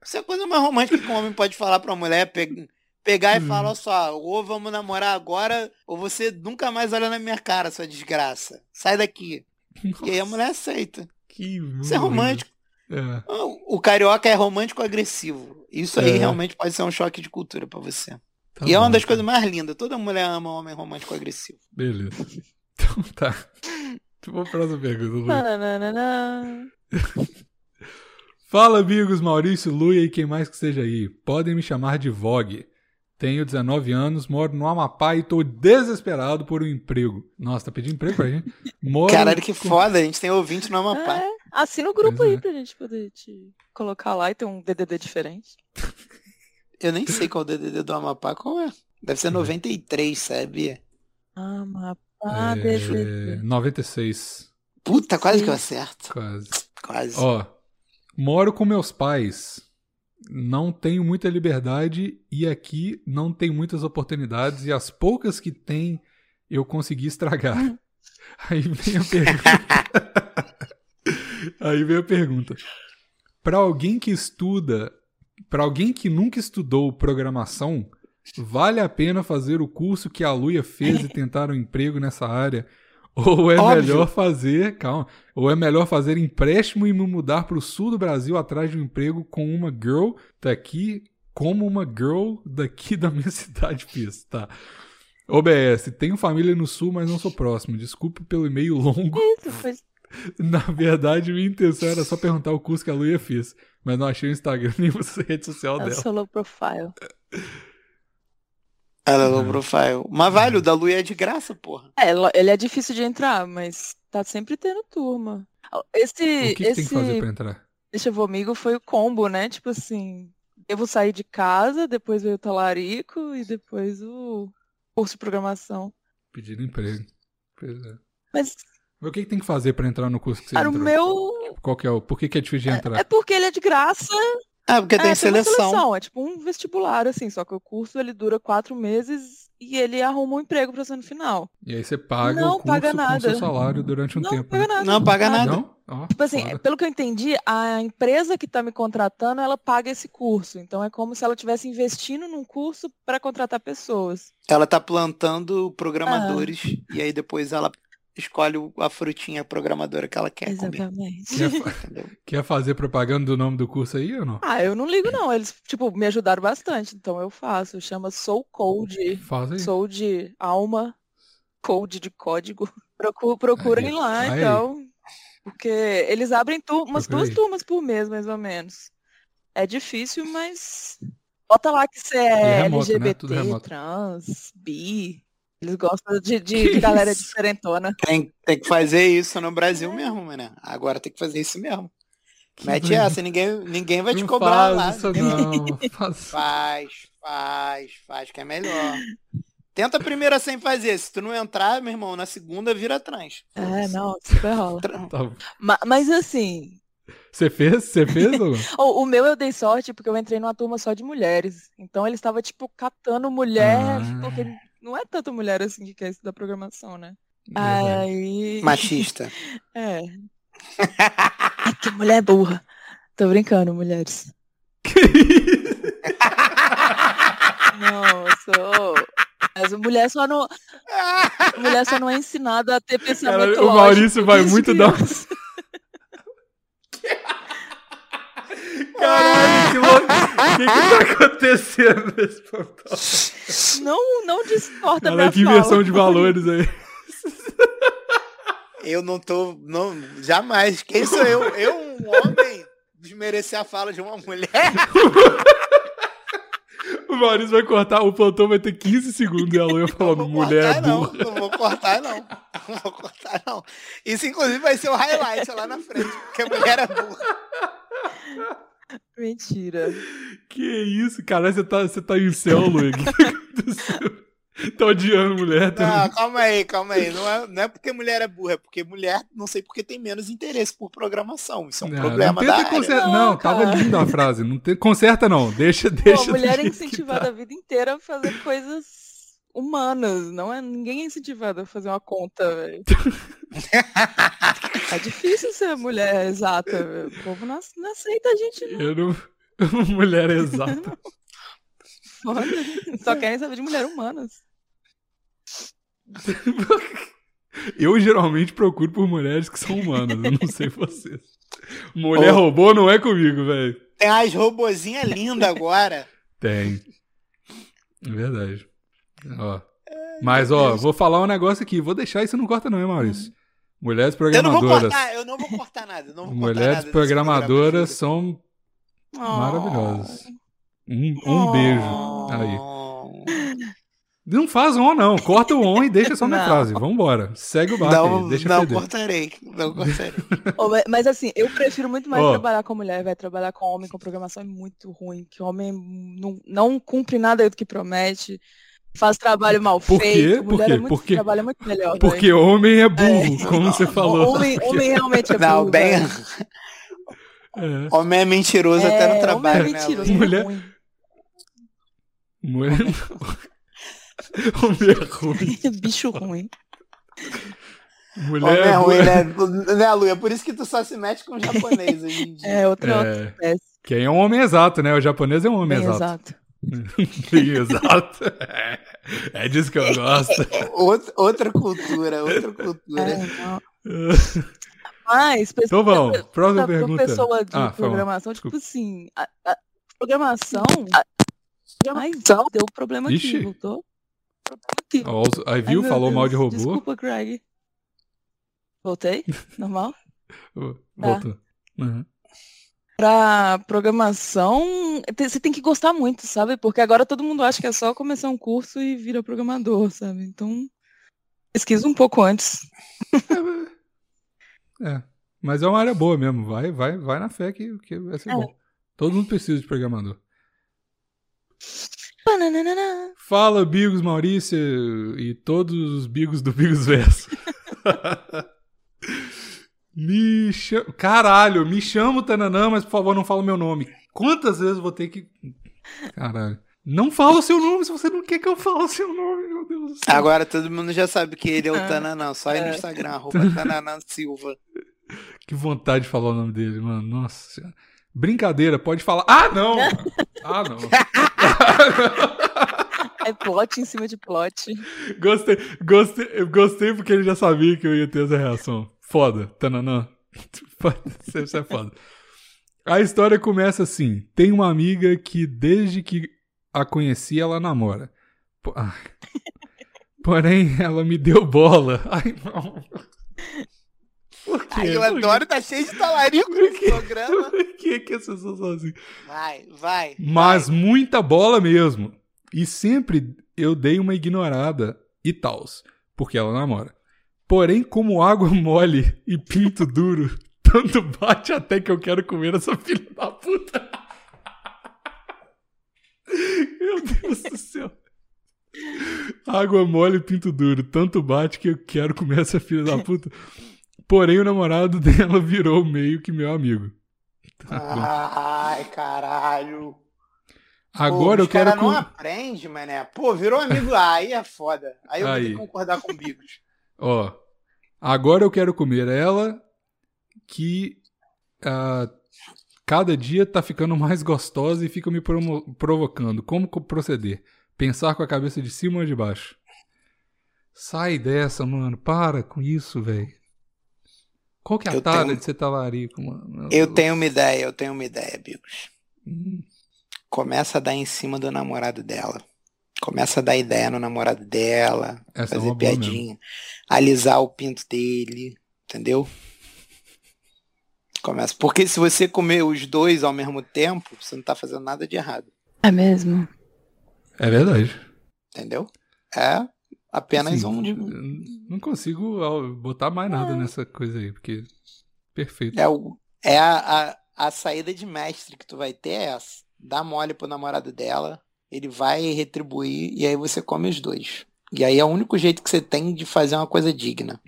Isso é a coisa mais romântica que um homem pode falar pra mulher, pe- pegar e Hum. falar, olha só, ou vamos namorar agora, ou você nunca mais olha na minha cara, sua desgraça. Sai daqui. E aí a mulher aceita. Que Isso é romântico. É. O carioca é romântico agressivo. Isso aí É. realmente pode ser um choque de cultura pra você. Tá e é uma bom, das cara. coisas mais lindas. Toda mulher ama um homem romântico agressivo. Beleza. (laughs) Então tá. Vou pra próxima pergunta, Lu. Fala, amigos Maurício, Luia e quem mais que seja aí. Podem me chamar de Vogue. Tenho 19 anos, moro no Amapá e tô desesperado por um emprego. Nossa, tá pedindo emprego pra gente? (laughs) Moro Caralho, que com- foda. A gente tem ouvinte no Amapá. É, assina o grupo Pois aí é. pra gente poder te colocar lá e ter um DDD diferente. Eu nem sei qual o DDD do Amapá qual é. Deve ser 93, sabe? Amapá, é, DDD. 96, Puta, quase Sim. que eu acerto. quase. Quase. Ó, moro com meus pais. Não tenho muita liberdade e aqui não tem muitas oportunidades e as poucas que tem eu consegui estragar. (laughs) Aí vem a pergunta. (laughs) Aí vem a pergunta. Para alguém que estuda, para alguém que nunca estudou programação, vale a pena fazer o curso que a Luia fez e tentar um emprego nessa área? Ou é Óbvio. melhor fazer, calma, ou é melhor fazer empréstimo e me mudar para o sul do Brasil atrás de um emprego com uma girl daqui, como uma girl daqui da minha (laughs) cidade fez, tá? OBS, tenho família no sul, mas não sou próximo. Desculpe pelo e-mail longo. Isso, foi (laughs) Na verdade, minha intenção era só perguntar o curso que a Luia fez, mas não achei o Instagram (laughs) nem a rede social a dela. solo profile. Ela é low Uhum. profile. Mas vale, o da Lu é de graça, porra. É, ela- ele é difícil de entrar, mas tá sempre tendo turma. Esse, O que, que esse tem que fazer pra entrar? Deixa eu ver amigo foi o combo, né? Tipo assim, devo sair de casa, depois veio o talarico e depois o curso de programação. Pedir emprego. Pois é. Mas, o que, que tem que fazer pra entrar no curso que você cara, o entrou? meu Qual que é o... Por que, que é difícil de entrar? é porque ele é de graça. Ah, porque é, tem uma seleção. É tipo um vestibular, assim, só que o curso ele dura quatro meses e ele arruma um emprego pra você no final. E aí você paga Não o curso paga nada. seu salário durante um não, tempo. paga né? nada. Não paga nada. Não? Ó, Tipo assim, foda. pelo que eu entendi, a empresa que tá me contratando, ela paga esse curso. Então é como se ela estivesse investindo num curso para contratar pessoas. Ela tá plantando programadores Ah. e aí depois ela escolhe a frutinha programadora que ela quer comer. Exatamente. Quer, fa- (laughs) Entendeu? quer fazer propaganda do nome do curso aí ou não? Ah, eu não ligo não. Eles, tipo, me ajudaram bastante, então eu faço. Chama Soul Code. Faz aí. Sou de alma, code de código. Procu- procurem Aí, lá, aí. então. Porque eles abrem tu- umas Procura duas turmas por mês, mais ou menos. É difícil, mas bota lá que você E é remoto, né? LGBT, Tudo remoto. trans, bi. Eles gostam de, de- de galera isso? diferentona. Tem, tem que fazer isso no Brasil mesmo, né? Agora tem que fazer isso mesmo. Mete essa, ninguém, ninguém vai te Não cobrar faz lá. isso não. (laughs) Faz... Faz, faz, que é melhor. Tenta a primeira sem fazer. Se tu não entrar, meu irmão, na segunda vira trans. É, não, super rola. Tá. Ma- Mas assim, Você fez? Você fez, (laughs) o, o meu eu dei sorte porque eu entrei numa turma só de mulheres. Então eles estavam, tipo, catando mulher, Ah. porque não é tanta mulher assim que quer estudar programação, né? Aí. Machista. (laughs) É. Ai, que mulher burra. Tô brincando, mulheres. Não, sou. Mas a mulher só não. a (laughs) mulher só não é ensinada a ter pensamento o lógico Maurício vai muito dar-. Caralho, que louco. O que, que tá (laughs) acontecendo nesse plantão? Não, não discorda Caralho, minha que fala. inversão de valores aí. Eu não tô. Não, jamais. Quem sou eu? Eu, um homem, desmerecer a fala de uma mulher? (laughs) O Maurício vai cortar, o plantão vai ter 15 segundos e a Luia (laughs) Não falando vou mulher cortar, não. burra. Não vou cortar, não. Não vou cortar, não. Isso, inclusive, vai ser o highlight lá na frente, porque a mulher é burra. (laughs) Mentira. Que isso, caralho, você tá, você tá em céu, aconteceu? (laughs) Tá odiando mulher Não, também. calma aí, calma aí. Não é, não é porque mulher é burra, é porque mulher, não sei porque tem menos interesse por programação. Isso é um Não, problema não da consertar. Não, Não, tava cara. linda a frase. Não tem... Conserta, não. Deixa, Pô, deixa. a mulher é incentivada tá. a vida inteira a fazer coisas humanas. Não é, ninguém é incentivado a fazer uma conta, velho. É (laughs) difícil ser mulher exata. velho. O povo não, não aceita a gente, não. Eu não. (laughs) Mulher (laughs) exata. Foda. Só querem saber de mulher humanas. Eu geralmente procuro por mulheres que são humanas. Eu não sei vocês. Mulher Ô. robô não é comigo, velho. Tem as robozinhas lindas agora. Tem. É verdade. Ó. Mas, ó, vou falar um negócio aqui. Vou deixar isso não corta, não, hein, Maurício? Mulheres Eu não vou programadoras. cortar, eu não vou cortar nada. eu Não vou cortar nada Mulheres desse programadoras programa, são maravilhosas. Um, um beijo. Aí. Oh. Não faz on, não. Corta o on e deixa só minha Não. frase. Vambora. Segue o barco Não, aí. Deixa não cortarei. Não cortarei. (laughs) Ô, mas- assim, eu prefiro muito mais Ó. trabalhar com mulher, vai trabalhar com homem, com programação é muito ruim, que homem não, não cumpre nada do que promete, faz trabalho mal Por quê? feito, Por mulher quê? é muito, Por quê? trabalha muito melhor. Porque homem é burro, como você falou. Homem, homem realmente é Não, burro, bem. velho. É. Homem é mentiroso até no É, trabalho, homem é né? mentiroso, Lu? Mulher- é. Mulher. (laughs) homem é ruim. Bicho ruim. Mulher Homem é ruim, né? Né, Lu? É por isso que tu só se mete com japonês hoje em (laughs) dia. É, outra, outra É, espécie. quem é um homem exato, né? O japonês é um homem exato. exato. Exato. É, é disso que eu gosto. Outra, outra cultura, outra (laughs) cultura. É. Mas, Então vamos, próxima pergunta. pessoa de Ah, programação, Desculpa. tipo assim, a, a programação, a, programação deu problema Ixi. aqui, voltou? Aqui. Aí Ai, viu, meu falou mal de Deus, robô. Desculpa, Greg. Voltei? (laughs) Normal? Ô, Voltou. Uhum. Pra programação, você tem que gostar muito, sabe? Porque agora todo mundo acha que é só começar um curso e vira programador, sabe? Então, pesquisa um pouco antes. É. Mas é uma área boa mesmo. Vai, vai, vai na fé que, que vai ser É. bom. Todo mundo precisa de programador. Pananana. Fala, Bigos Maurício e todos os Bigos do Bigos Verso. (laughs) me chama. Caralho, me chama o Tananã, mas por favor não fala o meu nome. Quantas vezes eu vou ter que. Caralho. Não fala o seu nome se você não quer que eu fale o seu nome, meu Deus do céu. Agora todo mundo já sabe que ele é o Ah, Tananã. Só aí no é. Instagram, arroba (laughs) Tananã Silva. Que vontade de falar o nome dele, mano. Nossa senhora. Brincadeira, pode falar. Ah, não! (laughs) Ah, não. É plot em cima de plot. Gostei, gostei, gostei porque ele já sabia que eu ia ter essa reação. Foda, tananã. (laughs) Isso é foda. A história começa assim: tem uma amiga que desde que a conheci ela namora. Ai. (laughs) Porém, ela me deu bola. (laughs) Ai, não. Por quê? Ai, eu adoro, tá cheio de talarico nesse quê? programa. Por que, que as pessoas são assim? Vai, vai. Mas vai. muita bola mesmo. E sempre eu dei uma ignorada e tals, porque ela namora. Porém, como água (laughs) mole e pinto duro, tanto bate até que eu quero comer essa filha da puta. (laughs) Meu Deus do céu. Água mole e pinto duro, tanto bate que eu quero comer essa filha da puta. Porém, o namorado dela virou meio que meu amigo. Tá. Ai, caralho. Agora Pô, eu os cara quero. não com- aprende, mané. Pô, virou amigo. Ah, aí é foda. Aí eu vou ter Aí. que concordar com o Bigos. Ó, agora eu quero comer ela que ah, cada dia tá ficando mais gostosa e fica me provocando. Como co- proceder? Pensar com a cabeça de cima ou de baixo? Sai dessa, mano. Para com isso, velho. Qual que é a Eu tara tenho- de ser talarico, mano? Eu Deus. tenho uma ideia, eu tenho uma ideia, Bigos. Hum, Começa a dar em cima do namorado dela. Começa a dar ideia no namorado dela. Essa é fazer mesmo. piadinha. Alisar o pinto dele. Entendeu? Começa. Porque se você comer os dois ao mesmo tempo, você não tá fazendo nada de errado. É mesmo? É verdade. Entendeu? É apenas Assim, um de. Não consigo botar mais nada nessa coisa aí, porque. Perfeito. É, o, é a, a, a saída de mestre que tu vai ter é essa. Dá mole pro namorado dela, ele vai retribuir e aí você come os dois. E aí é o único jeito que você tem de fazer uma coisa digna.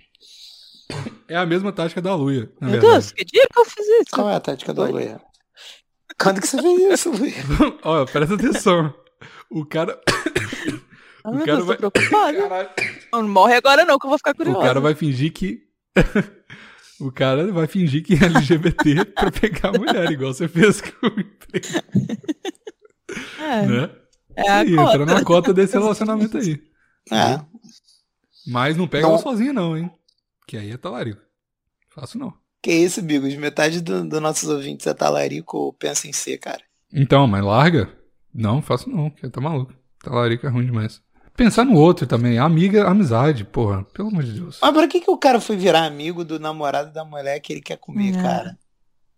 É a mesma tática da Luia, Meu verdade. Deus, que dia que eu fiz isso? Qual é a tática da? Luia? Quando que você fez isso, Luia? (laughs) Olha, presta atenção. O cara. Ah, (coughs) o cara Deus, vai-. Não morre agora não, que eu vou ficar curiosa. O cara vai fingir que. (laughs) o cara vai fingir que é LGBT pra pegar a mulher, igual você fez com o (laughs) emprego, É, né? É a Aí, cota. entra na cota desse relacionamento aí. É. Mas não pega Não. ela sozinha, não, hein? Que aí é talarico. Faço não. Que isso, Bigos? Metade dos do nossos ouvintes é talarico ou pensa em ser, cara. Então, mas larga? Não, faço não, que tá maluco. Talarico é ruim demais. Pensar no outro também. Amiga, amizade, porra. Pelo amor de Deus. Mas por que, que o cara foi virar amigo do namorado da mulher que ele quer comer, É. cara?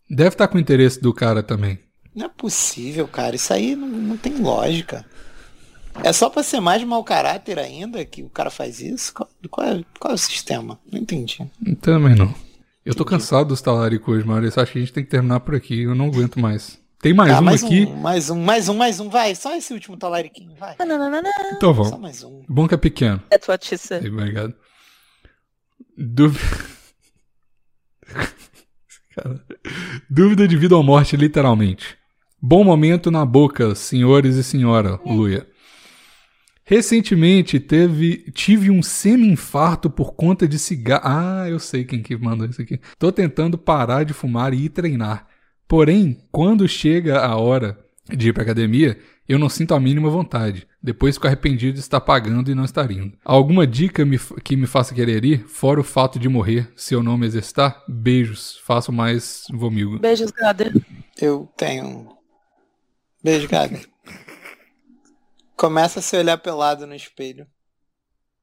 Deve estar com o interesse do cara também. Não é possível, cara. Isso aí não, não tem lógica. É só pra ser mais mau caráter ainda que o cara faz isso? Qual, qual é, qual é o sistema? Não entendi. Também não. Eu tô cansado dos talaricos hoje, Maurício. Acho que a gente tem que terminar por aqui. Eu não aguento mais. Tem mais Ah, um mais aqui? um, mais um, mais um, mais um, vai. Só esse último talariquinho, vai. Não, não, não, não. Então Só vamos. mais um. Bom que é pequeno. That's what she said. Aí, Obrigado. Dúvida... (laughs) Cara, Dúvida de vida ou morte, literalmente. Bom momento na boca, senhores e senhora, Luia. Recentemente teve, tive um semi-infarto por conta de cigarro. Ah, eu sei quem que mandou isso aqui. Tô tentando parar de fumar e ir treinar. Porém, quando chega a hora de ir pra academia, eu não sinto a mínima vontade. Depois fico arrependido de estar pagando e não estar indo. Alguma dica me- que me faça querer ir, fora o fato de morrer se eu não me exercitar? Beijos. Faço mais vomigo. Beijos, Gader. Eu tenho. Beijo, Gabi. Começa a se olhar pelado no espelho.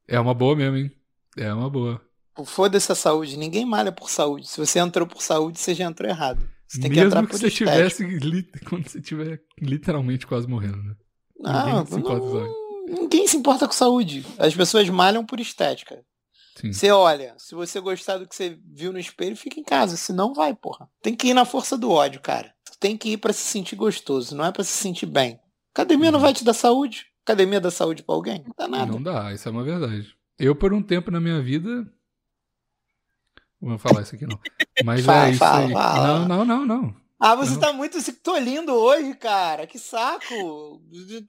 É uma boa mesmo, hein? É uma boa. Foda-se a saúde. Ninguém malha por saúde. Se você entrou por saúde, você já entrou errado. Você tem que Mesmo entrar que por você estética. tivesse (laughs) quando você estiver literalmente quase morrendo, né? Não, Ninguém se importa com não, ninguém se importa com saúde. As pessoas malham por estética. Sim. Você olha, se você gostar do que você viu no espelho, fica em casa. Se não, vai, porra. Tem que ir na força do ódio, cara. Tem que ir pra se sentir gostoso, não é pra se sentir bem. Academia não Uhum. vai te dar saúde? Academia dá saúde pra alguém? Não dá nada. Não dá, isso é uma verdade. Eu, por um tempo na minha vida. Vou falar isso aqui não. Mas (laughs) Fala, é isso fala, aí. fala. Não, não, não, não. Ah, você Não. tá muito se tolindo hoje, cara. Que saco.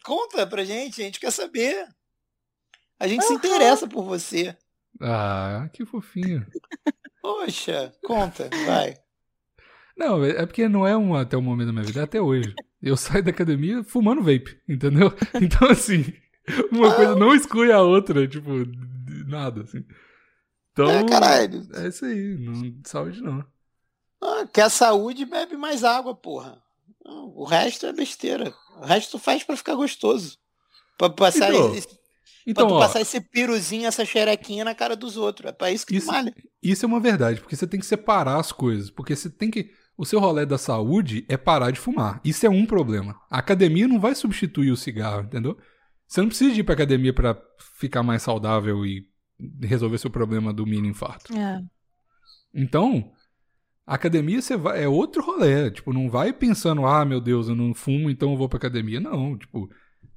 Conta pra gente, a gente quer saber. A gente se Aham. interessa por você. Ah, que fofinho. Poxa, conta, vai. Não, é é porque não é um até o momento da minha vida, é até hoje. Eu saio da academia fumando vape, entendeu? (laughs) Então, assim, Uma coisa não exclui a outra, tipo, nada, assim. Então, É, caralho. é isso aí, não, saúde não. Ah, quer saúde, bebe mais água, porra. Não, O resto é besteira. O resto tu faz pra ficar gostoso. Pra passar, Então, esse, pra Então, tu ó, passar esse piruzinho, essa xerequinha na cara dos outros. É pra isso que Isso- tu malha. Isso é uma verdade, porque você tem que separar as coisas. Porque você tem que. O seu rolê da saúde é parar de fumar. Isso é um problema. A academia não vai substituir o cigarro, entendeu? Você não precisa ir pra academia pra ficar mais saudável e resolver seu problema do mini infarto. É. Então, a academia você vai, é outro rolê. Tipo, não vai pensando, ah, meu Deus, eu não fumo, então eu vou pra academia. Não, tipo,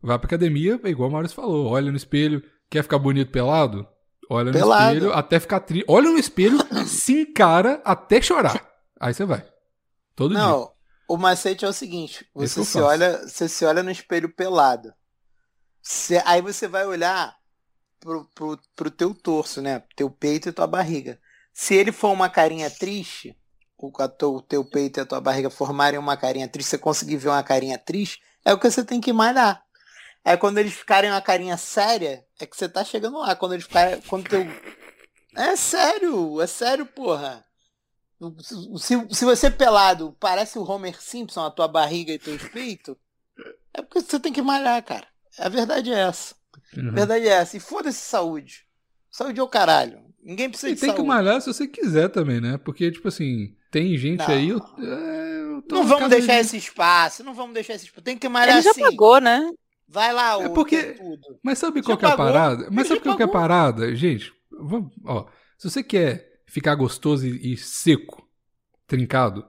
vai pra academia, é igual o Maurício falou, olha no espelho, quer ficar bonito pelado? Olha no Pelado. espelho até ficar triste. Olha no espelho, se encara até chorar. Aí você vai. Todo dia. Não, o macete é o seguinte: Esse você se olha, você se olha no espelho pelado. Você- aí você vai olhar pro, pro, pro teu torso, né? Teu peito e tua barriga. Se ele for uma carinha triste, o, teu, o teu peito e a tua barriga formarem uma carinha triste, você conseguir ver uma carinha triste, é o que você tem que malhar. Aí quando eles ficarem uma carinha séria, é que você tá chegando lá. Quando eles ficarem. Quando teu. É sério, é sério, porra. Se, se você pelado parece o Homer Simpson, a tua barriga e teus peitos, é porque você tem que malhar, cara. A verdade é essa. A Uhum. verdade é essa. E foda-se saúde. Saúde é o caralho. Ninguém precisa E de tem que saúde. malhar se você quiser também, né? Porque, tipo assim, tem gente Não. aí. Eu, é, eu tô Não vamos deixar de- esse espaço. Não vamos deixar esse espaço. Tem que malhar Ele já assim. pagou, né? Vai lá, É o porque- tem tudo. Mas sabe Já qual que é a parada? Ele Mas sabe já qual que é a parada? Gente, vamos, ó, se você quer ficar gostoso e, e seco, trincado,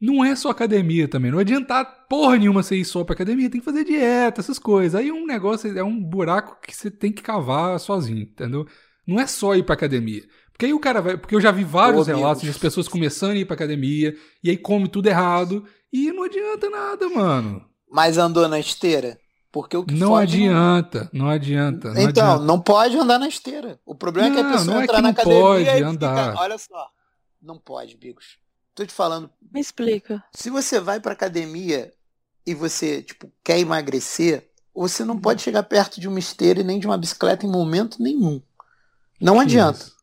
não é só academia também. Não adianta porra nenhuma você ir só pra academia, tem que fazer dieta, essas coisas. Aí um negócio é um buraco que você tem que cavar sozinho, entendeu? Não é só ir pra academia. Porque aí o cara vai. Porque eu já vi vários relatos Deus. de pessoas (laughs) começando a ir pra academia e aí come tudo errado. E não adianta nada, mano. Mas andou na esteira? Porque o que Não fode adianta, não adianta. Não Então, adianta. não pode andar na esteira. O problema é que a Não, pessoa não é entrar que na não academia pode e fica- andar. Olha só. Não pode, Bigos. Tô te falando, Me explica. se você vai pra academia e você, tipo, quer emagrecer, você não pode chegar perto de uma esteira e nem de uma bicicleta em momento nenhum. Não Que adianta. isso?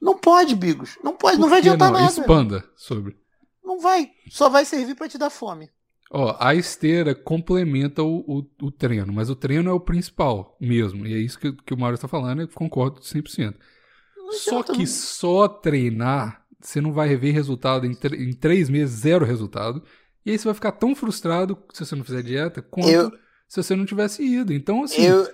Não pode, Bigos. Não pode, não Por vai que adiantar não? nada. Expanda sobre. Não vai. Só vai servir pra te dar fome. Ó, a esteira complementa o, o, o treino, mas o treino é o principal mesmo. E é isso que, que o Mário está falando, eu concordo 100%. Não Só que não. só treinar, você não vai ver resultado em, em três meses, zero resultado. E aí você vai ficar tão frustrado se você não fizer dieta quanto Eu- se você não tivesse ido. Então, assim, Eu,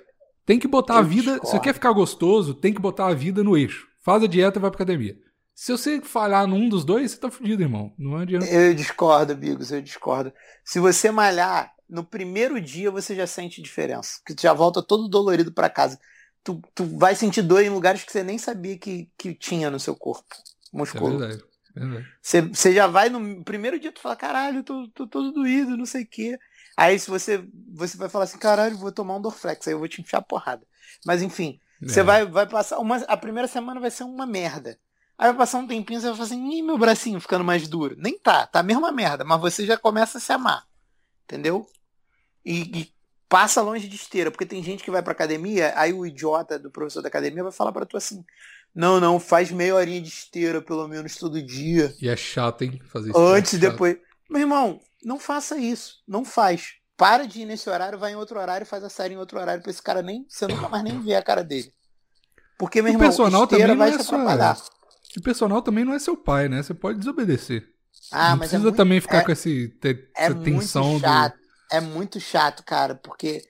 tem que botar a vida. Se você discordo. quer ficar gostoso, tem que botar a vida no eixo. Faz a dieta e vai pra academia. Se você falhar num dos dois, você tá fudido, irmão. Não adianta. eu discordo, Bigos, eu discordo. Se você malhar, no primeiro dia você já sente diferença. Que tu já volta todo dolorido pra casa. Tu, tu vai sentir dor em lugares que você nem sabia que, que tinha no seu corpo. É Musculoso. é verdade. Você, você já vai no primeiro dia, tu fala, caralho, tô, tô todo doído, não sei o quê. Aí se você, você vai falar assim, caralho, vou tomar um Dorflex, aí eu vou te enfiar a porrada. Mas enfim, você É. vai, vai passar. Uma, a primeira semana vai ser uma merda. Aí vai passar um tempinho, você vai falar assim, ih, meu bracinho ficando mais duro. Nem tá, tá a mesma merda, mas você já começa a se amar. Entendeu? E, e passa longe de esteira, porque tem gente que vai pra academia, aí o idiota do professor da academia vai falar pra tu assim, não, não, faz meia horinha de esteira pelo menos todo dia. E é chato, hein? Fazer isso. Antes é e chato. depois. Meu irmão, não faça isso. Não faz. Para de ir nesse horário, vai em outro horário, faz a série em outro horário pra esse cara nem. Você nunca mais nem vê a cara dele. Porque, meu O irmão, personal esteira também não vai é te só- O personal também não é seu pai, né? Você pode desobedecer. Ah, não mas é precisa muito, também ficar é, com esse, te- é essa muito tensão do. chato. É muito chato, cara, porque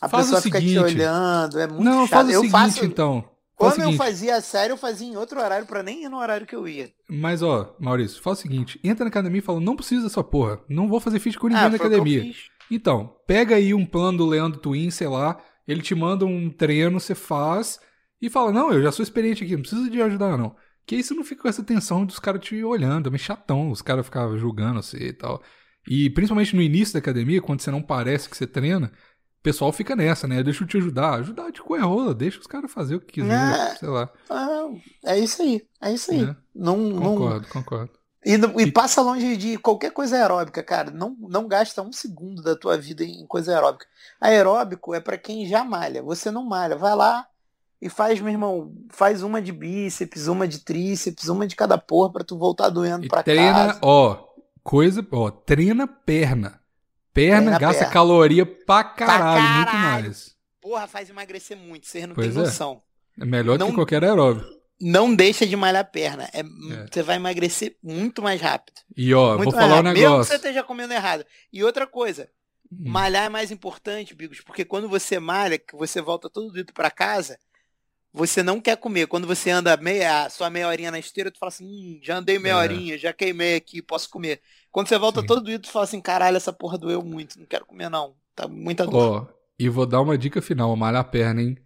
a Faz pessoa fica te olhando, é muito Não, chato. faz o eu seguinte, faço. então. Faz Quando eu fazia a série, eu fazia em outro horário pra nem ir no horário que eu ia. Mas, ó, Maurício, faz o seguinte: entra na academia e fala, não precisa dessa porra. Não vou fazer fit com ninguém Ah, na academia. Então, pega aí um plano do Leandro Twin, sei lá, ele te manda um treino, você faz, e fala, não, eu já sou experiente aqui, não precisa de ajudar, não. Que aí você não fica com essa tensão dos caras te olhando, é meio chatão, os caras ficavam julgando você e tal. E principalmente no início da academia, quando você não parece que você treina, o pessoal fica nessa, né? Deixa eu te ajudar. Ajudar de coer rola, deixa os caras fazer o que quiser, É. sei lá. Ah, é isso aí. É isso aí. né? Não, não, Concordo, concordo. E, e passa longe de qualquer coisa aeróbica, cara. Não, não gasta um segundo da tua vida em coisa aeróbica. Aeróbico é pra quem já malha. Você não malha. Vai lá e faz, meu irmão, faz uma de bíceps, uma de tríceps, uma de cada porra pra tu voltar doendo E pra treina, casa. ó, coisa, ó, treina perna. Perna Treina gasta perna. caloria pra caralho, muito caralho. mais. Porra, faz emagrecer muito. Vocês não Pois têm é. noção. É melhor do Não- que qualquer aeróbico. Não deixa de malhar a perna. É, É. Você vai emagrecer muito mais rápido. E ó, Muito vou falar um rápido. Mesmo que negócio. você esteja comendo errado. E outra coisa, Hum. Malhar é mais importante, Bigos, porque quando você malha, que você volta todo dito pra casa, você não quer comer. Quando você anda meia, só meia horinha na esteira, tu fala assim, hum, já andei meia É. horinha, já queimei aqui, posso comer. Quando você volta Sim. todo dito, tu fala assim, caralho, essa porra doeu muito, não quero comer não. Tá muita dor. Ó, e vou dar uma dica final, malhar a perna, hein?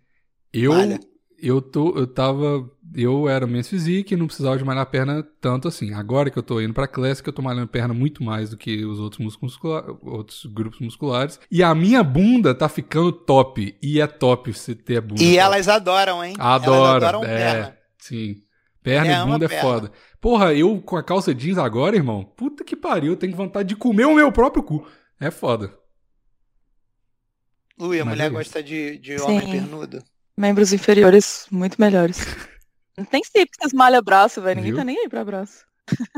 Eu, Malha. Eu tô, eu tava, eu era men's physique e não precisava de malhar a perna tanto assim. Agora que eu tô indo pra classic, eu tô malhando a perna muito mais do que os outros músculos outros grupos musculares. E a minha bunda tá ficando top. E é top você ter a bunda. E top. elas adoram, hein? Adoro, Elas adoram é. perna. Sim. Perna É, e bunda é perna. foda. Porra, eu com a calça jeans agora, irmão, puta que pariu, eu tenho vontade de comer o meu próprio cu. É foda. Lui, a Mas mulher é gosta de, de Sim. homem pernudo. Membros inferiores muito melhores. Não tem simples malha braço, velho. Ninguém Viu? tá nem aí pra braço.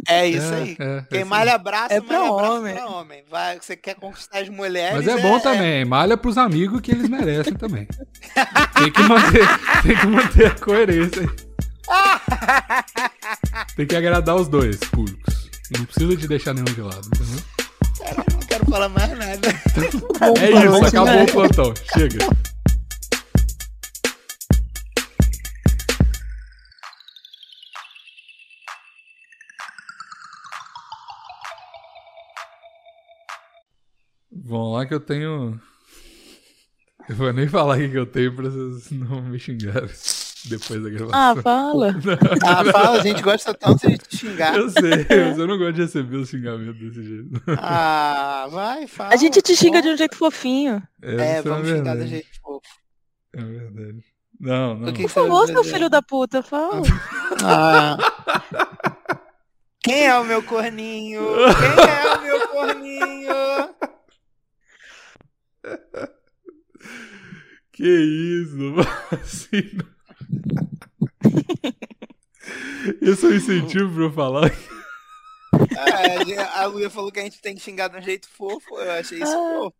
É isso É, aí. é, é Quem isso malha braço, É pra malha braço homem. pra homem. Vai, você quer conquistar as mulheres. Mas é bom também, malha pros amigos que eles merecem também. Tem que manter, (laughs) tem que manter a coerência aí. Tem que agradar os dois públicos. Não precisa de deixar nenhum de lado, entendeu? Caralho, não quero falar mais nada. (laughs) É isso, acabou o plantão. Chega. Vamos lá que eu tenho. (laughs) Eu vou nem falar o que eu tenho pra vocês não me xingarem (laughs) depois da gravação. Ah, fala. (laughs) Ah, fala, a gente gosta tanto de te xingar. Eu sei, mas eu não gosto de receber os xingamentos desse jeito. Ah, vai, fala. A gente te xinga de um jeito fofinho. Essa É, a vamos xingar da gente fofo. É verdade. Não, não. O que Por favor, seu fazer? filho da puta, fala. Ah. Quem é o meu corninho? Quem é o meu corninho? Que isso, não (laughs) assim. não. Esse é um incentivo pra eu falar. Ah, a Luia falou que a gente tem que xingar de um jeito fofo. Eu achei isso Ah. fofo.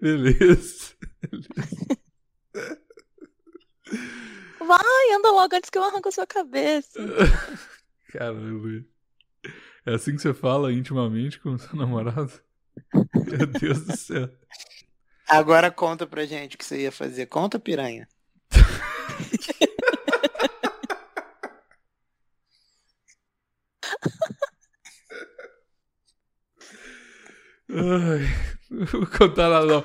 Beleza. Vai, anda logo antes que eu arranco a sua cabeça. Caramba. É assim que você fala intimamente com seu namorado? Meu Deus do céu. Agora conta pra gente o que você ia fazer. Conta, piranha. Ai, não vou contar nada não.